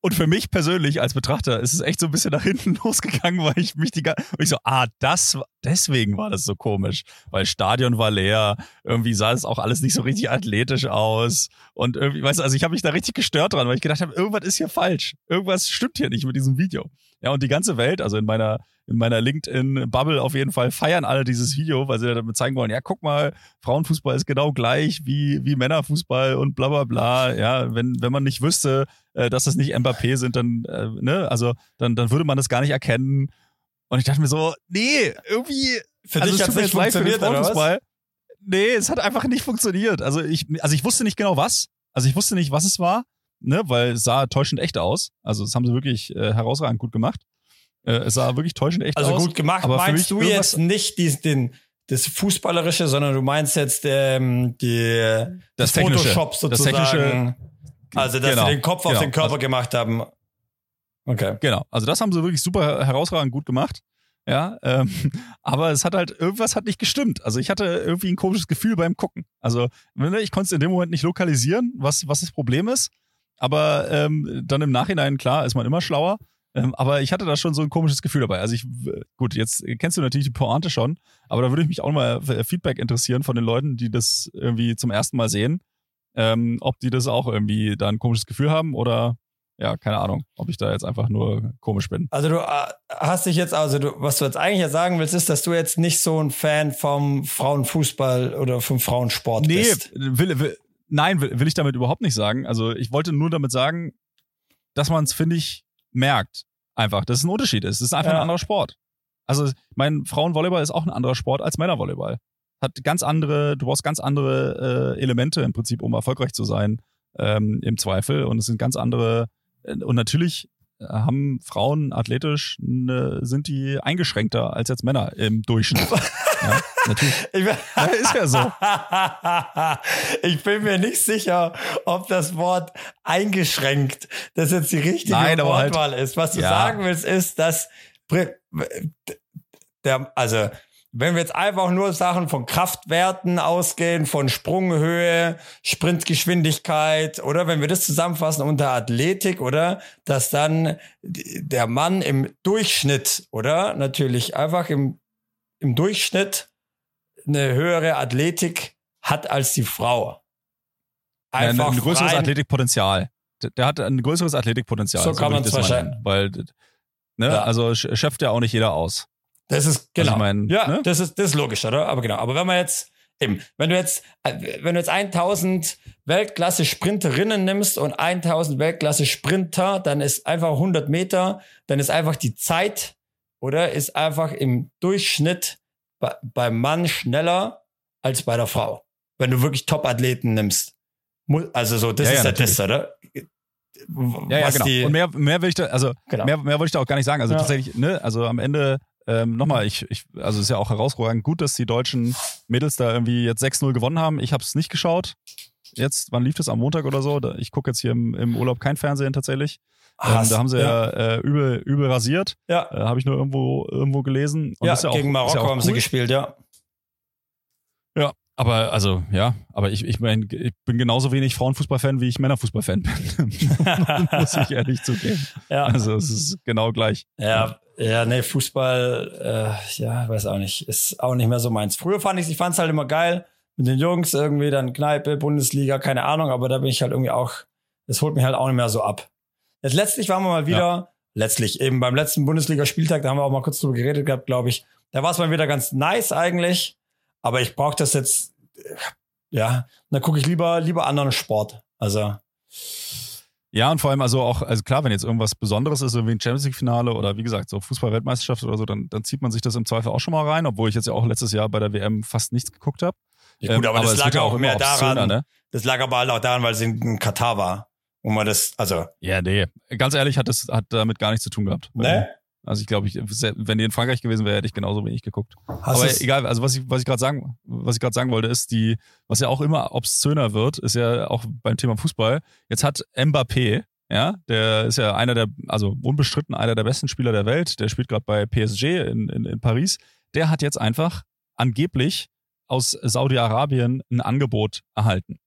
und für mich persönlich als Betrachter ist es echt so ein bisschen nach hinten <laughs> losgegangen, weil ich mich die und ich so, ah, das deswegen war das so komisch, weil Stadion war leer, irgendwie sah es auch alles nicht so richtig athletisch aus. Und irgendwie, weißt du, also ich habe mich da richtig gestört dran, weil ich gedacht habe, irgendwas ist hier falsch, irgendwas stimmt hier nicht mit diesem Video. Ja, und die ganze Welt, also in meiner in meiner LinkedIn-Bubble auf jeden Fall feiern alle dieses Video, weil sie damit zeigen wollen, ja, guck mal, Frauenfußball ist genau gleich wie, wie Männerfußball und bla bla bla. Ja, wenn, wenn man nicht wüsste, äh, dass das nicht Mbappé sind, dann, äh, ne, also dann, dann würde man das gar nicht erkennen. Und ich dachte mir so, nee, irgendwie. Für also dich hat es nicht funktioniert, oder was? Nee, es hat einfach nicht funktioniert. Also ich, also ich wusste nicht genau was. Also ich wusste nicht, was es war, ne, weil es sah täuschend echt aus. Also das haben sie wirklich äh, herausragend gut gemacht. Äh, es sah wirklich täuschend echt also aus. Also gut gemacht. Aber meinst du jetzt nicht diesen, den, das Fußballerische, sondern du meinst jetzt ähm, die, das, das Photoshop sozusagen. Das technische, also, dass genau, sie den Kopf genau. auf den Körper also, gemacht haben. Okay. Genau. Also, das haben sie wirklich super herausragend gut gemacht. Ja, ähm, <laughs> aber es hat halt, irgendwas hat nicht gestimmt. Also ich hatte irgendwie ein komisches Gefühl beim Gucken. Also ich konnte es in dem Moment nicht lokalisieren, was, was das Problem ist. Aber ähm, dann im Nachhinein, klar, ist man immer schlauer. Ähm, aber ich hatte da schon so ein komisches Gefühl dabei. Also ich, gut, jetzt kennst du natürlich die Pointe schon, aber da würde ich mich auch mal Feedback interessieren von den Leuten, die das irgendwie zum ersten Mal sehen. Ähm, ob die das auch irgendwie da ein komisches Gefühl haben oder ja, keine Ahnung, ob ich da jetzt einfach nur komisch bin. Also du äh, hast dich jetzt, also du, was du jetzt eigentlich ja sagen willst, ist, dass du jetzt nicht so ein Fan vom Frauenfußball oder vom Frauensport nee, bist. Nee, will, will, nein, will, will ich damit überhaupt nicht sagen. Also ich wollte nur damit sagen, dass man es, finde ich, merkt. Einfach, dass es ein Unterschied ist. Es ist einfach ja. ein anderer Sport. Also, mein Frauenvolleyball ist auch ein anderer Sport als Männervolleyball. Hat ganz andere, du brauchst ganz andere äh, Elemente im Prinzip, um erfolgreich zu sein, ähm, im Zweifel. Und es sind ganz andere, äh, und natürlich haben Frauen athletisch, ne, sind die eingeschränkter als jetzt Männer im Durchschnitt. <laughs> ja, natürlich. Ich bin, ja, ist ja so. <laughs> ich bin mir nicht sicher, ob das Wort eingeschränkt das jetzt die richtige Nein, halt Wortwahl halt, ist. Was du ja. sagen willst, ist, dass der, also wenn wir jetzt einfach nur Sachen von Kraftwerten ausgehen, von Sprunghöhe, Sprintgeschwindigkeit, oder wenn wir das zusammenfassen unter Athletik, oder, dass dann der Mann im Durchschnitt, oder, natürlich einfach im, im Durchschnitt eine höhere Athletik hat als die Frau. Einfach ein, ein größeres rein, Athletikpotenzial. Der hat ein größeres Athletikpotenzial. So kann man es wahrscheinlich. Weil, ne, ja. also schöpft ja auch nicht jeder aus. Das ist genau. Also ich mein, ja, ne? das ist das ist logisch, oder? Aber genau. Aber wenn man jetzt eben, wenn du jetzt wenn du jetzt 1000 Weltklasse Sprinterinnen nimmst und 1000 Weltklasse Sprinter, dann ist einfach 100 Meter, dann ist einfach die Zeit, oder ist einfach im Durchschnitt bei, beim Mann schneller als bei der Frau. Wenn du wirklich Top-Athleten nimmst. Also so, das ja, ist ja, das, oder? Ja, ja, genau. Die, und mehr, mehr will ich da, also genau. mehr, mehr wollte ich da auch gar nicht sagen. Also ja. tatsächlich, ne, also am Ende ähm, nochmal, ich, ich, also ist ja auch herausragend gut, dass die deutschen Mädels da irgendwie jetzt 6-0 gewonnen haben. Ich habe es nicht geschaut. Jetzt, wann lief das am Montag oder so? Ich gucke jetzt hier im, im Urlaub kein Fernsehen tatsächlich. Ähm, da haben sie ja, ja äh, übel, übel rasiert. Ja. Äh, Habe ich nur irgendwo, irgendwo gelesen. Und ja, ja gegen auch, Marokko ja haben cool. sie gespielt, ja. Ja, aber also, ja, aber ich, ich meine, ich bin genauso wenig Frauenfußballfan, wie ich Männerfußballfan bin. <laughs> Muss ich ehrlich zugeben. Ja. Also es ist genau gleich. Ja, Ja, nee, Fußball, äh, ja, weiß auch nicht, ist auch nicht mehr so meins. Früher fand ich, ich fand's halt immer geil mit den Jungs irgendwie dann Kneipe, Bundesliga, keine Ahnung, aber da bin ich halt irgendwie auch, das holt mich halt auch nicht mehr so ab. Jetzt letztlich waren wir mal wieder, ja. letztlich eben beim letzten Bundesligaspieltag, da haben wir auch mal kurz drüber geredet gehabt, glaube ich. Da war es mal wieder ganz nice eigentlich, aber ich brauche das jetzt, ja, dann gucke ich lieber lieber anderen Sport. Also ja, und vor allem also auch, also klar, wenn jetzt irgendwas Besonderes ist, wie ein Champions League-Finale oder wie gesagt, so Fußball-Weltmeisterschaft oder so, dann, dann zieht man sich das im Zweifel auch schon mal rein, obwohl ich jetzt ja auch letztes Jahr bei der WM fast nichts geguckt habe. Ja, gut, aber, ähm, aber das lag ja auch mehr daran, Söhner, ne? das lag aber halt auch daran, weil es in Katar war. Und man das, also. Ja, nee. Ganz ehrlich, hat das hat damit gar nichts zu tun gehabt. Ne? Also ich glaube, ich, wenn die in Frankreich gewesen wäre, hätte ich genauso wenig geguckt. Hast Aber egal, also was ich, was ich gerade sagen, was ich gerade sagen wollte, ist die, was ja auch immer obszöner wird, ist ja auch beim Thema Fußball. Jetzt hat Mbappé, ja, der ist ja einer der, also unbestritten einer der besten Spieler der Welt. Der spielt gerade bei PSG in, in, in Paris. Der hat jetzt einfach angeblich aus Saudi-Arabien ein Angebot erhalten.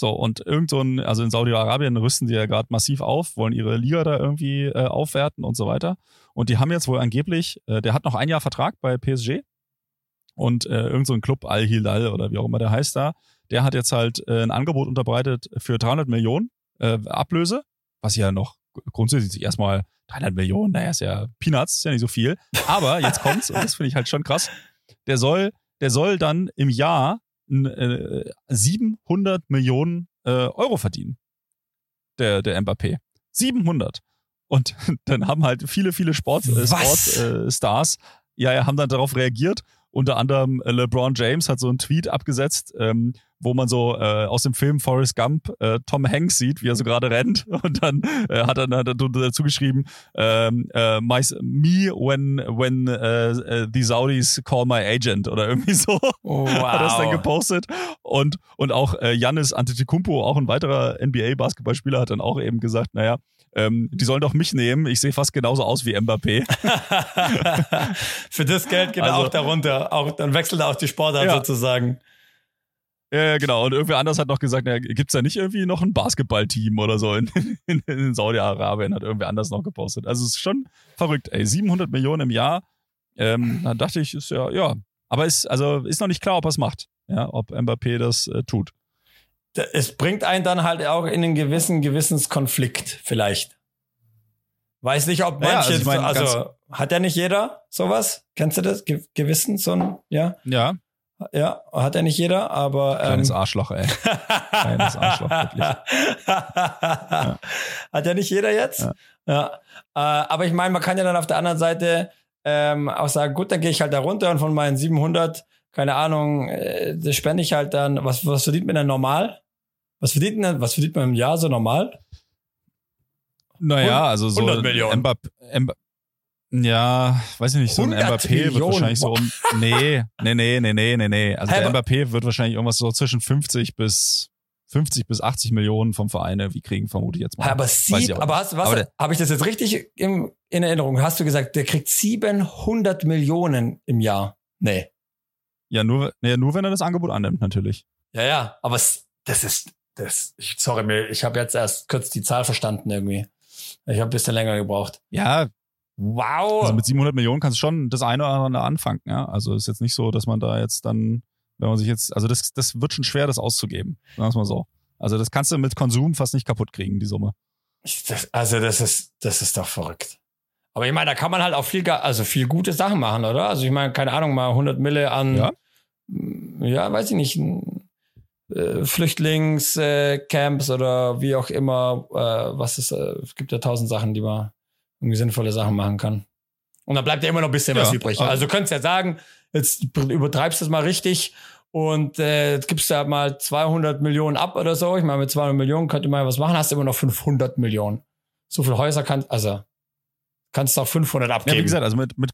So, und irgend so ein, also in Saudi-Arabien rüsten die ja gerade massiv auf, wollen ihre Liga da irgendwie äh, aufwerten und so weiter. Und die haben jetzt wohl angeblich, äh, der hat noch ein Jahr Vertrag bei PSG und äh, irgend so ein Club Al-Hilal oder wie auch immer der heißt da, der hat jetzt halt äh, ein Angebot unterbreitet für 300 Millionen äh, Ablöse, was ja noch grundsätzlich erstmal 300 Millionen, naja, ist ja Peanuts, ist ja nicht so viel. Aber jetzt kommt's, und das finde ich halt schon krass, der soll, der soll dann im Jahr 700 äh, Millionen äh, Euro verdienen. Der, der Mbappé. 700. Und <laughs> dann haben halt viele, viele Sport, äh, Sportstars, äh, ja, ja, haben dann darauf reagiert. Unter anderem äh, LeBron James hat so einen Tweet abgesetzt, ähm, wo man so äh, aus dem Film Forrest Gump äh, Tom Hanks sieht, wie er so gerade rennt. <laughs> Und dann äh, hat er dann dazu geschrieben, ähm, äh, my, me when when uh, the Saudis call my agent oder irgendwie so. Oh, wow. <laughs> hat das dann gepostet. Und, und auch äh, Yannis Antetokounmpo, auch ein weiterer NBA-Basketballspieler, hat dann auch eben gesagt, naja, ähm, die sollen doch mich nehmen. Ich sehe fast genauso aus wie Mbappé. <laughs> Für das Geld geht also, er auch darunter. Auch, dann wechselt er auch die Sportart ja. sozusagen. Ja, genau. Und irgendwer anders hat noch gesagt, na, gibt's da nicht irgendwie noch ein Basketballteam oder so in, <laughs> in, in Saudi-Arabien, hat irgendwer anders noch gepostet. Also es ist schon verrückt, ey. 700 Millionen im Jahr. Ähm, da dachte ich, ist ja, ja. Aber ist, also, ist noch nicht klar, ob er es macht. Ja, ob Mbappé das äh, tut. Es bringt einen dann halt auch in einen gewissen Gewissenskonflikt, vielleicht. Weiß nicht, ob manche, ja, also, ich mein, also hat ja nicht jeder sowas? Kennst du das? Ge Gewissen, so ein, ja? Ja. Ja, hat ja nicht jeder, aber. Ähm, Kleines Arschloch, ey. <laughs> Kleines Arschloch, wirklich. ja. <laughs> Hat ja nicht jeder jetzt. Ja. ja. Äh, aber ich meine, man kann ja dann auf der anderen Seite ähm, auch sagen, gut, dann gehe ich halt da runter und von meinen 700, keine Ahnung, äh, das spende ich halt dann. Was, was verdient man denn normal? Was verdient, man, was verdient man im Jahr so normal? Naja, also so 100 Millionen. Mbapp, Mbapp, ja, weiß ich nicht, so ein Mbappé Millionen. wird wahrscheinlich so um, <laughs> nee, nee, nee, nee, nee, nee, nee. Also der Mbappé wird wahrscheinlich irgendwas so zwischen 50 bis 50 bis 80 Millionen vom Verein wie kriegen, vermute ich jetzt mal. Aber sieb, aber hast, was, habe ich das jetzt richtig im, in Erinnerung? Hast du gesagt, der kriegt 700 Millionen im Jahr? Nee. Ja, nur, nee, nur wenn er das Angebot annimmt, natürlich. Ja, ja, aber das ist, das, ich, sorry, mir, ich habe jetzt erst kurz die Zahl verstanden irgendwie. Ich habe ein bisschen länger gebraucht. Ja, Wow. Also mit 700 Millionen kannst du schon das eine oder andere anfangen. Ja? Also ist jetzt nicht so, dass man da jetzt dann, wenn man sich jetzt, also das, das wird schon schwer, das auszugeben. Sagen wir mal so. Also das kannst du mit Konsum fast nicht kaputt kriegen, die Summe. Das, also das ist, das ist doch verrückt. Aber ich meine, da kann man halt auch viel, also viel gute Sachen machen, oder? Also ich meine, keine Ahnung, mal 100 Mille an, ja, ja weiß ich nicht, äh, Flüchtlingscamps äh, oder wie auch immer, äh, was ist, äh, es gibt ja tausend Sachen, die man irgendwie sinnvolle Sachen machen kann. Und dann bleibt ja immer noch ein bisschen ja, was übrig. Also du könntest ja sagen, jetzt übertreibst du es mal richtig und äh, jetzt gibst du ja mal 200 Millionen ab oder so. Ich meine, mit 200 Millionen könnte man ja was machen, hast du immer noch 500 Millionen. So viele Häuser kannst, also kannst du auch 500 abgeben. Ja, wie gesagt, also mit, mit,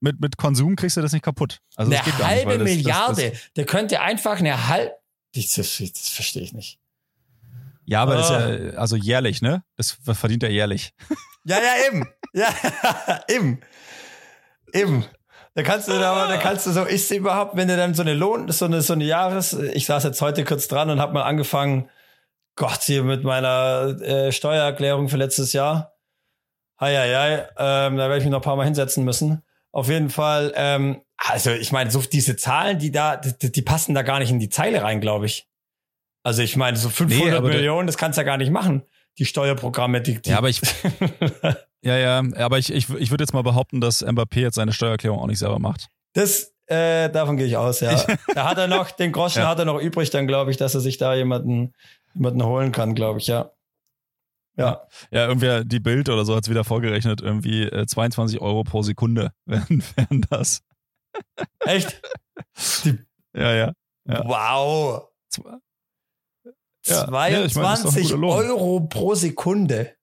mit, mit Konsum kriegst du das nicht kaputt. Also eine halbe nicht, Milliarde. Das, das, der könnte einfach eine halbe, das, das, das verstehe ich nicht. Ja, aber oh. das ist ja, ah. also jährlich, ne? Das verdient er jährlich. <laughs> Ja, ja, eben. Ja, <laughs> eben. Eben. Da kannst du da, da kannst du so, ist überhaupt, wenn du dann so eine Lohn, so eine, so eine Jahres, ich saß jetzt heute kurz dran und hab mal angefangen, Gott, hier mit meiner äh, Steuererklärung für letztes Jahr, Hei, hei, hei. Ähm, da werde ich mich noch ein paar Mal hinsetzen müssen. Auf jeden Fall, ähm, also ich meine, so diese Zahlen, die da, die, die passen da gar nicht in die Zeile rein, glaube ich. Also ich meine, so 500 nee, Millionen, das kannst du ja gar nicht machen. Die Steuerprogramme, die, die Ja, aber ich, <laughs> ja, ja, aber ich, ich, ich würde jetzt mal behaupten, dass Mbappé jetzt seine Steuererklärung auch nicht selber macht. Das, äh, davon gehe ich aus, ja. <laughs> da hat er noch, den Groschen ja. hat er noch übrig, dann glaube ich, dass er sich da jemanden, jemanden holen kann, glaube ich, ja. Ja. Ja, irgendwie die Bild oder so hat es wieder vorgerechnet, irgendwie äh, 22 Euro pro Sekunde <laughs> wären, wären das. Echt? Die, ja, ja, ja. Wow. Ja, 22 ja, ich mein, Euro pro Sekunde.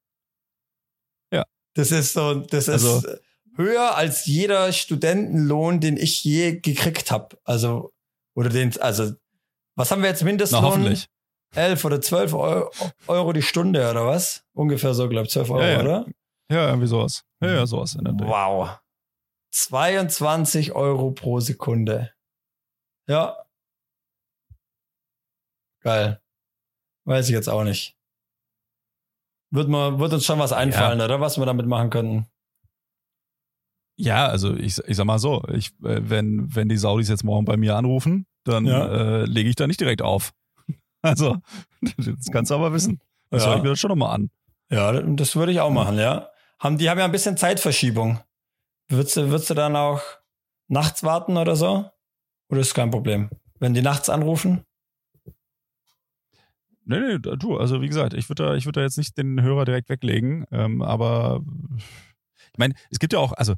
Ja. Das ist so, das ist also, höher als jeder Studentenlohn, den ich je gekriegt habe. Also, oder den, also, was haben wir jetzt Mindestlohn? Na, hoffentlich. 11 oder 12 Euro, Euro die Stunde oder was? Ungefähr so, glaube ich, 12 Euro, ja, ja. oder? Ja, irgendwie sowas. Ja, ja, sowas in der. Wow. 22 Euro pro Sekunde. Ja. Geil. Weiß ich jetzt auch nicht. Wird, mal, wird uns schon was einfallen, ja. oder? Was wir damit machen könnten. Ja, also ich, ich sag mal so, ich, äh, wenn, wenn die Saudis jetzt morgen bei mir anrufen, dann ja. äh, lege ich da nicht direkt auf. <laughs> Also, das kannst du aber wissen. Das ja. höre ich mir das schon nochmal an. Ja, das würde ich auch machen, ja. Haben, die haben ja ein bisschen Zeitverschiebung. Würdest du, würdest du dann auch nachts warten oder so? Oder ist kein Problem? Wenn die nachts anrufen? Nee, nee, du, also wie gesagt, ich würde da, ich würde da jetzt nicht den Hörer direkt weglegen, ähm, aber ich meine, es gibt ja auch, also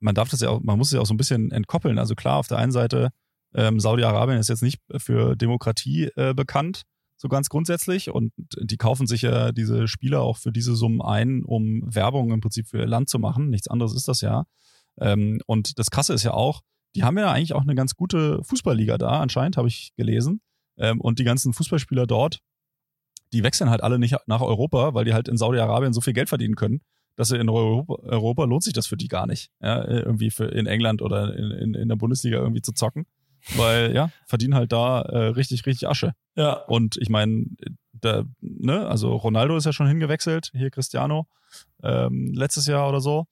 man darf das ja auch, man muss es ja auch so ein bisschen entkoppeln. Also klar, auf der einen Seite, ähm, Saudi-Arabien ist jetzt nicht für Demokratie äh, bekannt, so ganz grundsätzlich. Und die kaufen sich ja diese Spieler auch für diese Summen ein, um Werbung im Prinzip für ihr Land zu machen. Nichts anderes ist das ja. Ähm, und das Krasse ist ja auch, die haben ja eigentlich auch eine ganz gute Fußballliga da, anscheinend, habe ich gelesen. Ähm, und die ganzen Fußballspieler dort, die wechseln halt alle nicht nach Europa, weil die halt in Saudi-Arabien so viel Geld verdienen können dass in Europa, Europa lohnt sich das für die gar nicht, ja, irgendwie für in England oder in, in, in der Bundesliga irgendwie zu zocken. Weil, ja, verdienen halt da äh, richtig, richtig Asche. Ja. Und ich meine, da, ne, also Ronaldo ist ja schon hingewechselt, hier Cristiano, ähm, letztes Jahr oder so.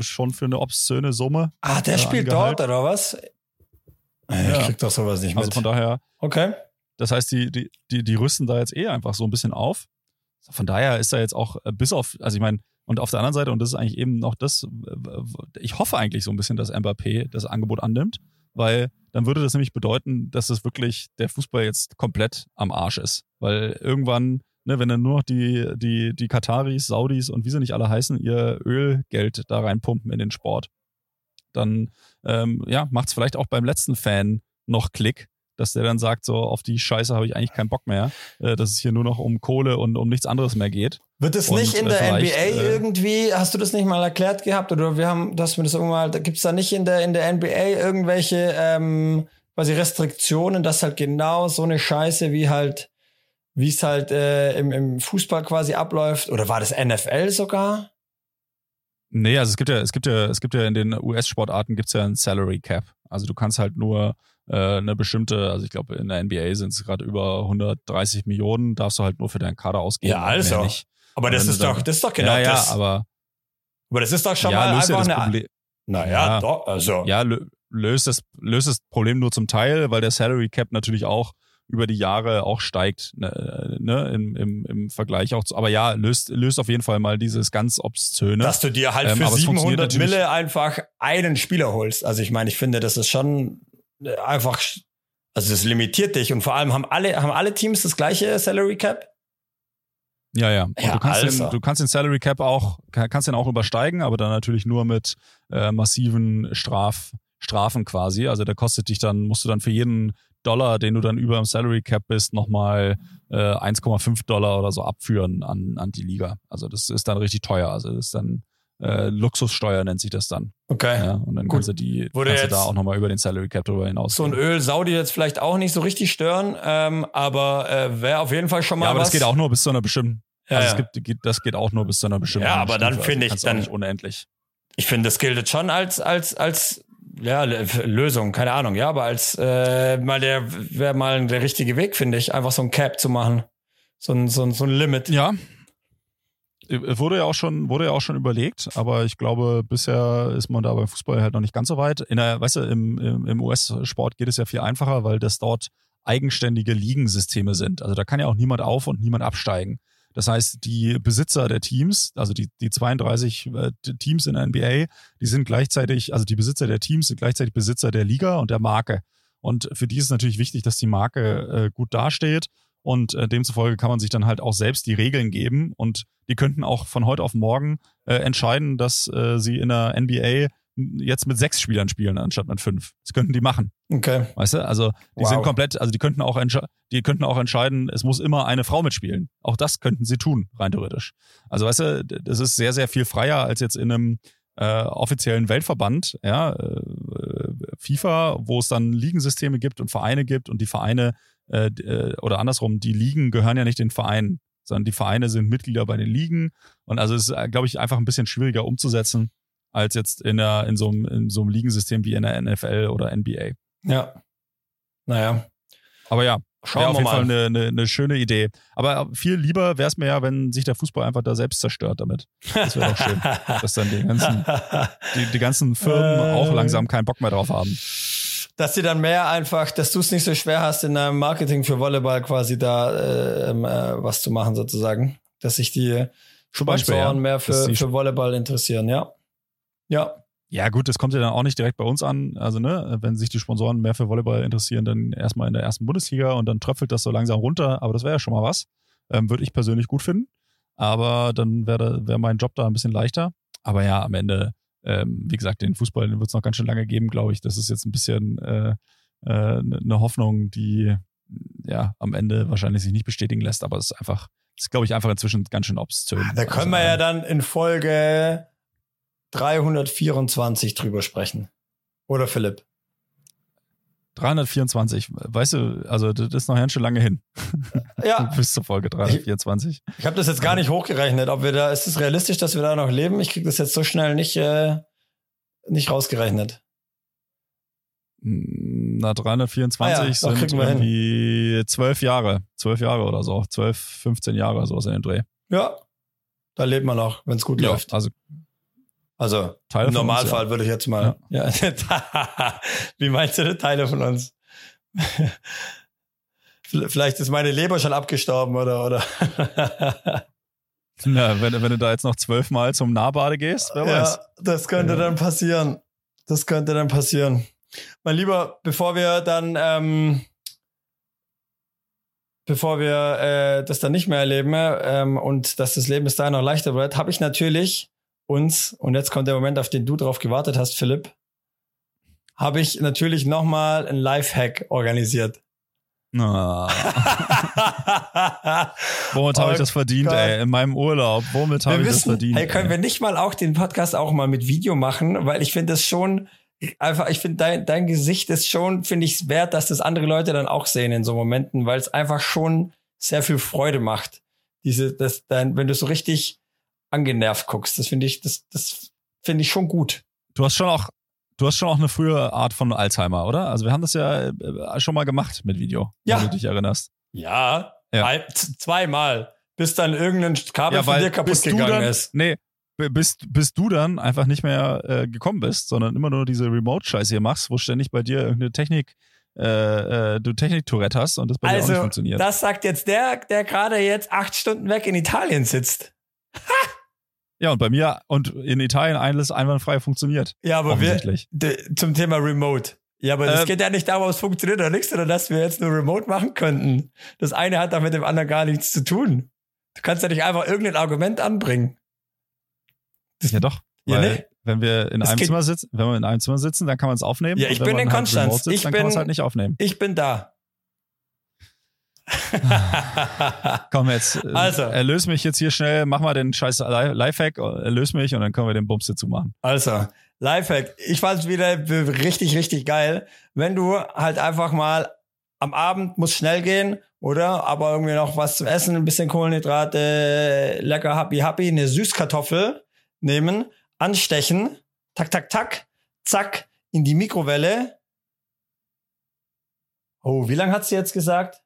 Schon für eine obszöne Summe. Ah, der äh, spielt dort, oder was? Ich ja. krieg doch sowas nicht also mit. Also von daher. Okay. Das heißt, die, die, die, die rüsten da jetzt eh einfach so ein bisschen auf. Von daher ist da jetzt auch äh, bis auf, also ich meine, und auf der anderen Seite, und das ist eigentlich eben noch das, ich hoffe eigentlich so ein bisschen, dass Mbappé das Angebot annimmt, weil dann würde das nämlich bedeuten, dass es wirklich der Fußball jetzt komplett am Arsch ist. Weil irgendwann, ne, wenn dann nur noch die, die, die Kataris, Saudis und wie sie nicht alle heißen, ihr Ölgeld da reinpumpen in den Sport, dann ähm, ja, macht es vielleicht auch beim letzten Fan noch Klick, dass der dann sagt, so auf die Scheiße habe ich eigentlich keinen Bock mehr, äh, dass es hier nur noch um Kohle und um nichts anderes mehr geht. Wird es nicht in der NBA äh, irgendwie, hast du das nicht mal erklärt gehabt oder wir haben, dass wir das irgendwann mal, gibt es da nicht in der, in der NBA irgendwelche ähm, quasi Restriktionen, dass halt genau so eine Scheiße wie halt, wie es halt äh, im, im Fußball quasi abläuft oder war das NFL sogar? Nee, also es gibt ja, es gibt ja, es gibt ja in den US-Sportarten gibt es ja ein Salary Cap. Also du kannst halt nur äh, eine bestimmte, also ich glaube in der NBA sind es gerade über 130 Millionen, darfst du halt nur für deinen Kader ausgeben. Ja, also. Nicht. Aber das ist doch, das ist doch genau ja, ja, das. aber, aber das ist doch schon ja, mal einfach das eine. Problem. Naja, ja, doch, also. Ja, löst das, löst das Problem nur zum Teil, weil der Salary Cap natürlich auch über die Jahre auch steigt, ne, ne im, im, im Vergleich auch zu, aber ja, löst, löst auf jeden Fall mal dieses ganz obszöne. Dass du dir halt ähm, für 700 Mille einfach einen Spieler holst. Also ich meine, ich finde, das ist schon einfach, also das limitiert dich und vor allem haben alle, haben alle Teams das gleiche Salary Cap? Ja, ja. ja du, kannst den, du kannst den Salary Cap auch, kannst den auch übersteigen, aber dann natürlich nur mit äh, massiven Straf, Strafen quasi. Also der kostet dich dann, musst du dann für jeden Dollar, den du dann über dem Salary Cap bist, nochmal äh, 1,5 Dollar oder so abführen an, an die Liga. Also das ist dann richtig teuer. Also das ist dann äh, Luxussteuer nennt sich das dann. Okay. Ja, und dann Gut. kannst du die Wurde kannst du da auch nochmal über den Salary Cap drüber hinaus. So ein Öl Saudi jetzt vielleicht auch nicht so richtig stören, ähm, aber äh, wäre auf jeden Fall schon mal. Ja, aber was. das geht auch nur bis zu einer bestimmten. Ja, also ja. Es gibt, das geht auch nur bis zu einer bestimmten. Ja, aber dann finde also ich dann nicht unendlich. Ich finde, das gilt schon als als als ja Lösung, keine Ahnung, ja, aber als äh, mal der wäre mal der richtige Weg, finde ich, einfach so ein Cap zu machen, so ein so ein so ein Limit. Ja, Äh, wurde ja auch schon, wurde ja auch schon überlegt, aber ich glaube, bisher ist man da beim Fußball halt noch nicht ganz so weit. In der, weißt du, im, im, im US-Sport geht es ja viel einfacher, weil das dort eigenständige Ligensysteme sind. Also da kann ja auch niemand auf und niemand absteigen. Das heißt, die Besitzer der Teams, also die, die 32 äh, Teams in der NBA, die sind gleichzeitig, also die Besitzer der Teams sind gleichzeitig Besitzer der Liga und der Marke. Und für die ist es natürlich wichtig, dass die Marke äh, gut dasteht und äh, demzufolge kann man sich dann halt auch selbst die Regeln geben und die könnten auch von heute auf morgen äh, entscheiden, dass äh, sie in der NBA jetzt mit sechs Spielern spielen anstatt mit fünf. Das könnten die machen. Okay. Weißt du? Also die wow. sind komplett, also die könnten auch die könnten auch entscheiden, es muss immer eine Frau mitspielen. Auch das könnten sie tun, rein theoretisch. Also weißt du, das ist sehr, sehr viel freier als jetzt in einem äh, offiziellen Weltverband, ja, äh, FIFA, wo es dann Ligensysteme gibt und Vereine gibt und die Vereine äh, äh, oder andersrum, die Ligen gehören ja nicht den Vereinen, sondern die Vereine sind Mitglieder bei den Ligen. Und also es ist, äh, glaube ich, einfach ein bisschen schwieriger umzusetzen als jetzt in, der, in, so einem, in so einem Ligensystem wie in der NFL oder NBA. Ja. Naja. Aber ja, Schauen ja, auf jeden mal. Fall eine, eine, eine, schöne Idee. Aber viel lieber wäre es mir ja, wenn sich der Fußball einfach da selbst zerstört damit. Das wäre auch schön, <laughs> dass dann die ganzen, die, die ganzen Firmen auch langsam keinen Bock mehr drauf haben dass sie dann mehr einfach, dass du es nicht so schwer hast, in deinem Marketing für Volleyball quasi da äh, ähm, äh, was zu machen, sozusagen. Dass sich die Sponsoren ja. mehr für, für Volleyball interessieren, ja. Ja. Ja, gut, das kommt ja dann auch nicht direkt bei uns an. Also, ne, wenn sich die Sponsoren mehr für Volleyball interessieren, dann erstmal in der ersten Bundesliga und dann tröpfelt das so langsam runter. Aber das wäre ja schon mal was. Ähm, Würde ich persönlich gut finden. Aber dann wäre wär mein Job da ein bisschen leichter. Aber ja, am Ende ähm, wie gesagt, den Fußball wird es noch ganz schön lange geben, glaube ich. Das ist jetzt ein bisschen äh, äh, eine Hoffnung, die ja am Ende wahrscheinlich sich nicht bestätigen lässt, aber es ist einfach, ist, glaube ich, einfach inzwischen ganz schön obszön. Da können also, wir ja dann in Folge 324 drüber sprechen. Oder Philipp? 324, weißt du, also das ist noch ganz schön lange hin. Ja. <laughs> Bis zur Folge 324. Ich, ich habe das jetzt gar nicht hochgerechnet. Ob wir da, ist es realistisch, dass wir da noch leben? Ich kriege das jetzt so schnell nicht, äh, nicht rausgerechnet. Hm, na, 324 ah ja, sind irgendwie zwölf Jahre. Zwölf Jahre oder so. Zwölf, 15 Jahre, sowas in dem Dreh. Ja. Da lebt man noch, wenn es gut ja, läuft. Also also Teile im Normalfall uns, ja. würde ich jetzt mal. Ja. ja. <laughs> Wie meinst du Teile von uns? <laughs> Vielleicht ist meine Leber schon abgestorben oder oder. <laughs> Na, wenn, wenn du da jetzt noch zwölfmal zum Nahbade gehst, wer ja, weiß. Das könnte dann passieren. Das könnte dann passieren. Mein Lieber, bevor wir dann, ähm, bevor wir äh, das dann nicht mehr erleben ähm, und dass das Leben bis dahin noch leichter wird, habe ich natürlich uns, und jetzt kommt der Moment, auf den du drauf gewartet hast, Philipp, habe ich natürlich nochmal ein Lifehack organisiert. Oh. <laughs> Womit habe ich das verdient, Gott. ey? In meinem Urlaub. Womit habe ich das verdient? Hey, können ey? wir nicht mal auch den Podcast auch mal mit Video machen? Weil ich finde das schon einfach, ich finde dein, dein Gesicht ist schon, finde ich, wert, dass das andere Leute dann auch sehen in so Momenten, weil es einfach schon sehr viel Freude macht. Diese, das, dein, wenn du so richtig angenervt guckst. Das finde ich, das, das finde ich schon gut. Du hast schon auch, du hast schon auch eine frühe Art von Alzheimer, oder? Also wir haben das ja äh, schon mal gemacht mit Video, ja. wenn du dich erinnerst. Ja, ja. zweimal, bis dann irgendein Kabel ja, von dir kaputt gegangen dann, ist. Nee, bis, bis du dann einfach nicht mehr äh, gekommen bist, sondern immer nur diese Remote-Scheiße hier machst, wo ständig bei dir irgendeine Technik äh, äh, du Technik-Tourette hast und das bei also, dir auch nicht also, funktioniert. Das sagt jetzt der, der gerade jetzt acht Stunden weg in Italien sitzt. Ha! Ja, und bei mir und in Italien alles einwandfrei funktioniert. Ja, aber wir, zum Thema Remote. Ja, aber es äh, geht ja nicht darum, ob es funktioniert oder nichts, sondern dass wir jetzt nur Remote machen könnten. Das eine hat da mit dem anderen gar nichts zu tun. Du kannst ja nicht einfach irgendein Argument anbringen. Das, ja doch. Ja, weil, ne? Wenn wir in einem Zimmer sitzen, wenn wir in einem Zimmer sitzen, dann kann man es aufnehmen. Ja, ich bin in halt Konstanz. Sitzt, ich bin, halt nicht aufnehmen. Ich bin da. <laughs> Komm jetzt, äh, also. erlöse mich jetzt hier schnell, mach mal den scheiß Lifehack, erlöse mich und dann können wir den Bums dazu machen. Also, Lifehack. Ich fand es wieder richtig, richtig geil. Wenn du halt einfach mal am Abend muss schnell gehen, oder? Aber irgendwie noch was zum Essen, ein bisschen Kohlenhydrate, lecker happy happy, eine Süßkartoffel nehmen, anstechen, tak, tak, tak, zack, in die Mikrowelle. Oh, wie lange hat sie jetzt gesagt?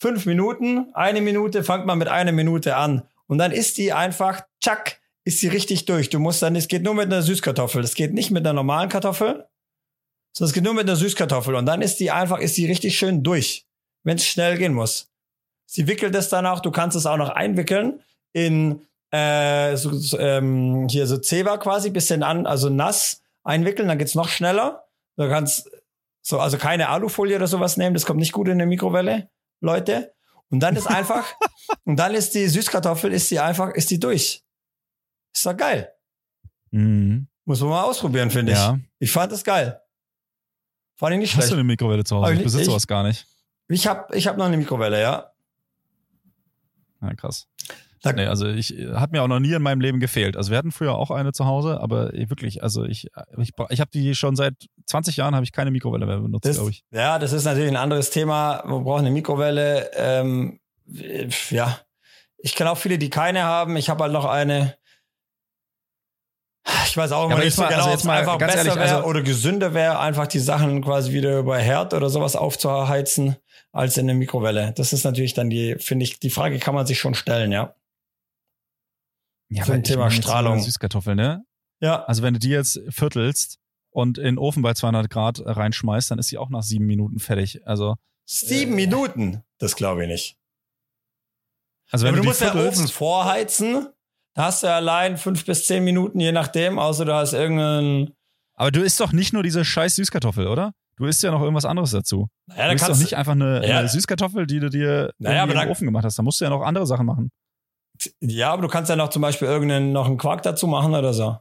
Fünf Minuten, eine Minute, fangt man mit einer Minute an. Und dann ist die einfach, tschack, ist sie richtig durch. Du musst dann, es geht nur mit einer Süßkartoffel. Es geht nicht mit einer normalen Kartoffel, sondern es geht nur mit einer Süßkartoffel. Und dann ist die einfach, ist die richtig schön durch, wenn es schnell gehen muss. Sie wickelt es dann auch, du kannst es auch noch einwickeln in äh, so, so, ähm, hier so Zewa quasi, bisschen an, also nass einwickeln, dann geht's noch schneller. Du kannst so, also keine Alufolie oder sowas nehmen, das kommt nicht gut in eine Mikrowelle, Leute. Und dann ist einfach, <laughs> und dann ist die Süßkartoffel, ist die einfach, ist die durch. Ist doch geil. Mhm. Muss man mal ausprobieren, finde Ja. ich. Ich fand das geil. Fand ich nicht Hast schlecht. du eine Mikrowelle zu Hause? Ich ich- besitze ich- sowas gar nicht. Ich hab, ich hab noch eine Mikrowelle, ja. Ja, krass. Da- Nee, also ich äh, hat mir auch noch nie in meinem Leben gefehlt. Also wir hatten früher auch eine zu Hause, aber wirklich, also ich ich, bra- ich habe die schon seit 20 Jahren habe ich keine Mikrowelle mehr benutzt, glaube ich. ja, das ist natürlich ein anderes Thema. Wir brauchen eine Mikrowelle. Ähm, ja, ich kenne auch viele, die keine haben. Ich habe halt noch eine. Ich weiß auch Ja, immer aber nicht so mal- genau, also jetzt mal einfach ganz besser ehrlich, wäre also- oder gesünder wäre, einfach die Sachen quasi wieder über Herd oder sowas aufzuheizen, als in der Mikrowelle. Das ist natürlich dann die, finde ich, die Frage kann man sich schon stellen, ja. Ja, Zum Thema Strahlung. so Süßkartoffeln, ne? Ja, Also wenn du die jetzt viertelst und in den Ofen bei 200 Grad reinschmeißt, dann ist sie auch nach sieben Minuten fertig. Also, sieben Äh. Minuten. Das glaube ich nicht. also wenn Aber du du, musst ja viertelst, Ofen vorheizen. Da hast du ja allein fünf bis zehn Minuten, je nachdem, außer du hast irgendeinen. aber du isst doch nicht nur diese scheiß Süßkartoffel, oder? Du isst ja noch irgendwas anderes dazu. Naja, du da isst doch nicht einfach eine, Ja. eine Süßkartoffel, die du dir Naja, im Ofen gemacht hast. Da musst du ja noch andere Sachen machen. Ja, aber du kannst ja noch zum Beispiel irgendeinen noch einen Quark dazu machen oder so.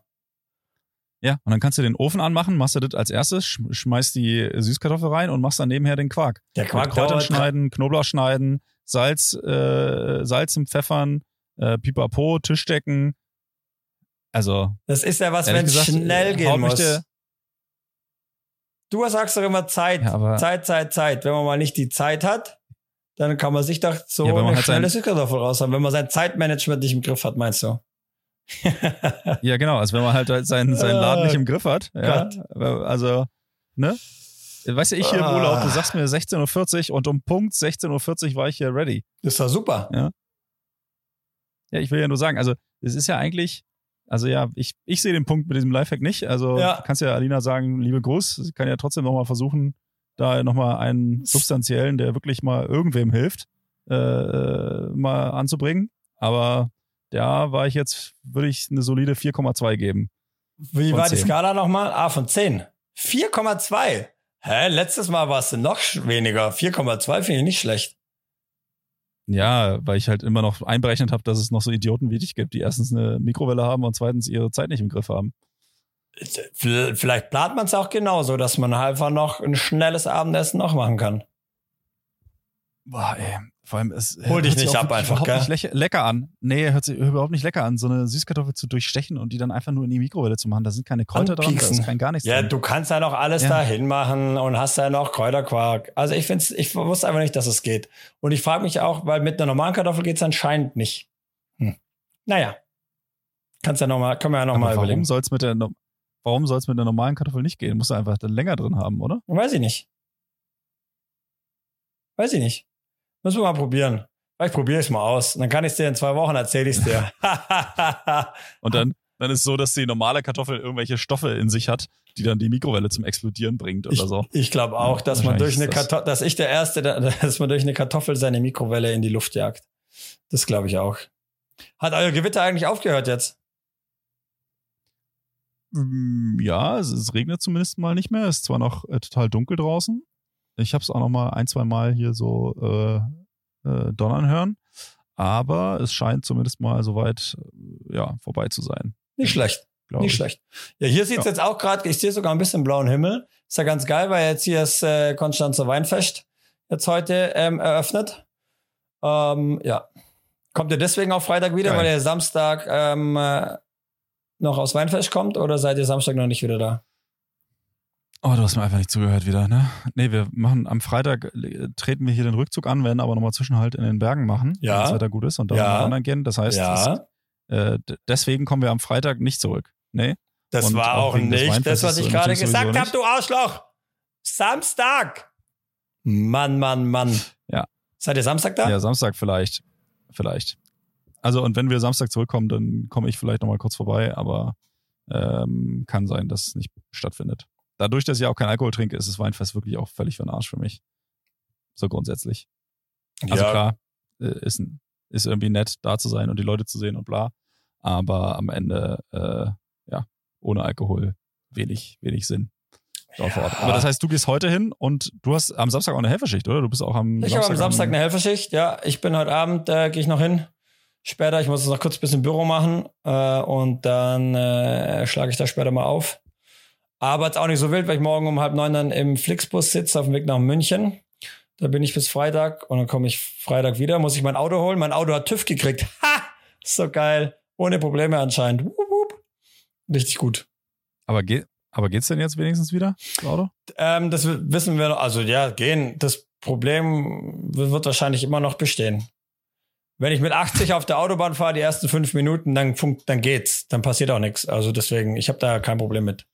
Ja, und dann kannst du den Ofen anmachen, machst du das als erstes, sch- schmeißt die Süßkartoffel rein und machst dann nebenher den Quark. Der Mit Quark Kräutern dauert. schneiden, Knoblauch schneiden, Salz, äh, Salz und Pfeffern, äh, Pipapo, Tischdecken. Also, Das ist ja was, wenn es schnell äh, gehen muss. der- Du sagst doch immer Zeit, Ja, aber- Zeit, Zeit, Zeit. Wenn man mal nicht die Zeit hat, dann kann man sich doch so Ja, eine halt schnelle Süßkartoffel raus haben. Wenn man sein Zeitmanagement nicht im Griff hat, meinst du? <laughs> ja genau, also wenn man halt seinen, seinen Laden Äh, nicht im Griff hat. Ja, also, ne? Weißt du, ich hier im Ah. Urlaub, du sagst mir 16.40 Uhr und um Punkt 16.40 Uhr war ich hier ready. Das war super. Ja, ich will ja nur sagen, also es ist ja eigentlich, also ja, ich, ich sehe den Punkt mit diesem Lifehack nicht. Also Ja. du kannst ja Alina sagen, liebe Gruß, sie kann ja trotzdem nochmal versuchen, da nochmal einen substanziellen, der wirklich mal irgendwem hilft, äh, äh, mal anzubringen. Aber da war ich jetzt, würde ich eine solide 4,2 geben. Wie war die 10. Skala nochmal? Ah, von 10. 4,2. Hä? Letztes Mal warst du noch weniger. 4,2 finde ich nicht schlecht. Ja, weil ich halt immer noch einberechnet habe, dass es noch so Idioten wie dich gibt, die erstens eine Mikrowelle haben und zweitens ihre Zeit nicht im Griff haben. Vielleicht plant man es auch genauso, dass man einfach noch ein schnelles Abendessen noch machen kann. Boah, ey. Vor allem, es Hol dich nicht ab einfach, gell? nicht lecker, lecker an. Nee, hört sich überhaupt nicht lecker an, so eine Süßkartoffel zu durchstechen und die dann einfach nur in die Mikrowelle zu machen. Da sind keine Kräuter dran, da ist kein gar nichts Ja, dran. du kannst ja noch alles Ja. dahin machen und hast ja noch Kräuterquark. Also ich finde ich wusste einfach nicht, dass es geht. Und ich frage mich auch, weil mit einer normalen Kartoffel geht es anscheinend nicht. Hm. Naja. Kannst ja noch mal, können wir ja noch Aber mal warum überlegen. soll's mit der no- Warum soll's mit der normalen Kartoffel nicht gehen? Musst du einfach dann länger drin haben, oder? Weiß ich nicht. Weiß ich nicht. Müssen wir mal probieren. Vielleicht probiere ich es mal aus. Dann kann ich es dir in zwei Wochen erzähle ich es dir. <laughs> Und dann, dann ist so, dass die normale Kartoffel irgendwelche Stoffe in sich hat, die dann die Mikrowelle zum Explodieren bringt oder ich so. ich glaube auch, Ja, dass man durch eine das- Kartoffel, dass ich der Erste, <laughs> dass man durch eine Kartoffel seine Mikrowelle in die Luft jagt. Das glaube ich auch. Hat euer Gewitter eigentlich aufgehört jetzt? Mm, Ja, es, es regnet zumindest mal nicht mehr. Es ist zwar noch äh, total dunkel draußen. Ich habe es auch noch mal ein, zwei Mal hier so äh, äh, donnern hören. Aber es scheint zumindest mal soweit äh, ja, vorbei zu sein. Nicht schlecht. Nicht ich. schlecht. Ja, hier sieht's Ja. jetzt auch gerade, ich sehe sogar ein bisschen blauen Himmel. Ist ja ganz geil, weil jetzt hier das äh, Konstanzer Weinfest jetzt heute ähm, eröffnet. Ähm, ja. Kommt ihr deswegen auf Freitag wieder, Geil. weil ihr Samstag ähm, äh, noch aus Weinfest kommt oder seid ihr Samstag noch nicht wieder da? Oh, du hast mir einfach nicht zugehört wieder, ne? Nee, wir machen am Freitag, äh, treten wir hier den Rückzug an, werden aber nochmal Zwischenhalt in den Bergen machen, Ja. wenn das Wetter gut ist und dann Ja. wandern gehen. Das heißt, ja, es, äh, deswegen kommen wir am Freitag nicht zurück. Nee? das und war auch nicht das, was ich gerade gesagt habe, du Arschloch. Samstag. Mann, Mann, Mann. Ja. Seid ihr Samstag da? Ja, Samstag vielleicht. Vielleicht. Also und wenn wir Samstag zurückkommen, dann komme ich vielleicht nochmal kurz vorbei, aber ähm, kann sein, dass es nicht stattfindet. Dadurch, dass ich auch kein Alkohol trinke, ist das Weinfest wirklich auch völlig für den Arsch für mich. So grundsätzlich. Also ja. klar, äh, ist, ist irgendwie nett, da zu sein und die Leute zu sehen und bla. Aber am Ende, äh, ja, ohne Alkohol wenig, wenig Sinn. Ja. Aber das heißt, du gehst heute hin und du hast am Samstag auch eine Helferschicht, oder? Du bist auch am ich Samstag. Ich habe am Samstag eine Helferschicht, ja. Ich bin heute Abend, äh, gehe ich noch hin. Später, ich muss es noch kurz ein bisschen Büro machen äh, und dann äh, schlage ich da später mal auf. Aber jetzt auch nicht so wild, weil ich morgen um halb neun dann im Flixbus sitze auf dem Weg nach München. Da bin ich bis Freitag und dann komme ich Freitag wieder, muss ich mein Auto holen. Mein Auto hat TÜV gekriegt. <laughs> Ha! So geil. Ohne Probleme anscheinend. Wup, wup. Richtig gut. Aber geht, aber geht's denn jetzt wenigstens wieder, das Auto? Ähm, das wissen wir noch. Also ja, gehen. Das Problem wird wahrscheinlich immer noch bestehen. Wenn ich mit 80 auf der Autobahn fahre, die ersten fünf Minuten, dann, funkt, dann geht's. Dann passiert auch nichts. Also deswegen, ich habe da kein Problem mit.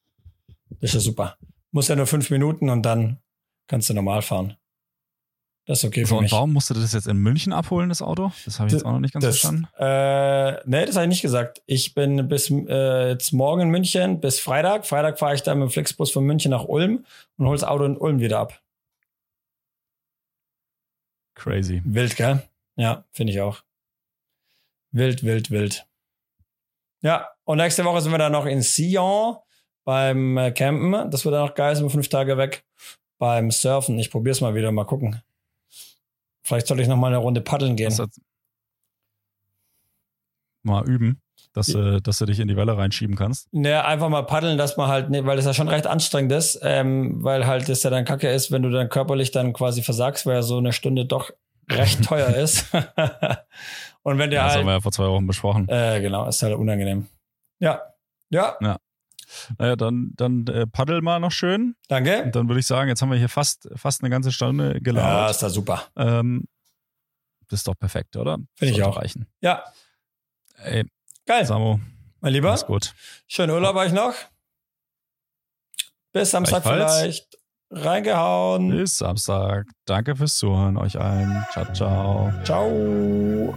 Das ist ja super. Muss ja nur fünf Minuten und dann kannst du normal fahren. Das ist okay so, für mich. Und warum musst du das jetzt in München abholen, das Auto? Das habe ich jetzt auch noch nicht ganz das, verstanden. Äh, nee, das habe ich nicht gesagt. Ich bin bis äh, jetzt morgen in München bis Freitag. Freitag fahre ich dann mit dem Flixbus von München nach Ulm und hole das Auto in Ulm wieder ab. Crazy. Wild, gell? Ja, finde ich auch. Wild, wild, wild. Ja, und nächste Woche sind wir dann noch in Sion beim äh, Campen. Das wird dann noch geil, sind wir fünf Tage weg. Beim Surfen. Ich probiere es mal wieder, mal gucken. Vielleicht soll ich noch mal eine Runde paddeln gehen. Mal üben, dass, ja. äh, dass du dich in die Welle reinschieben kannst. Naja, einfach mal paddeln, dass man halt, ne, weil das ja schon recht anstrengend ist, ähm, weil halt das ja dann kacke ist, wenn du dann körperlich dann quasi versagst, weil ja so eine Stunde doch recht <laughs> teuer ist. <laughs> Und wenn der ja, halt. Das haben wir ja vor zwei Wochen besprochen. Äh, genau, ist halt unangenehm. Ja. Ja. Ja. Naja, dann, dann äh, paddel mal noch schön. Danke. Und dann würde ich sagen, jetzt haben wir hier fast, fast eine ganze Stunde gelabert. Ja, ist da super. Ähm, das ist doch perfekt, oder? Finde ich auch. Reichen. Ja. Ey, Geil. Samo. Mein Lieber. Alles gut. Schönen Urlaub euch noch. Bis Samstag vielleicht. Reingehauen. Bis Samstag. Danke fürs Zuhören euch allen. Ciao, ciao. Ciao.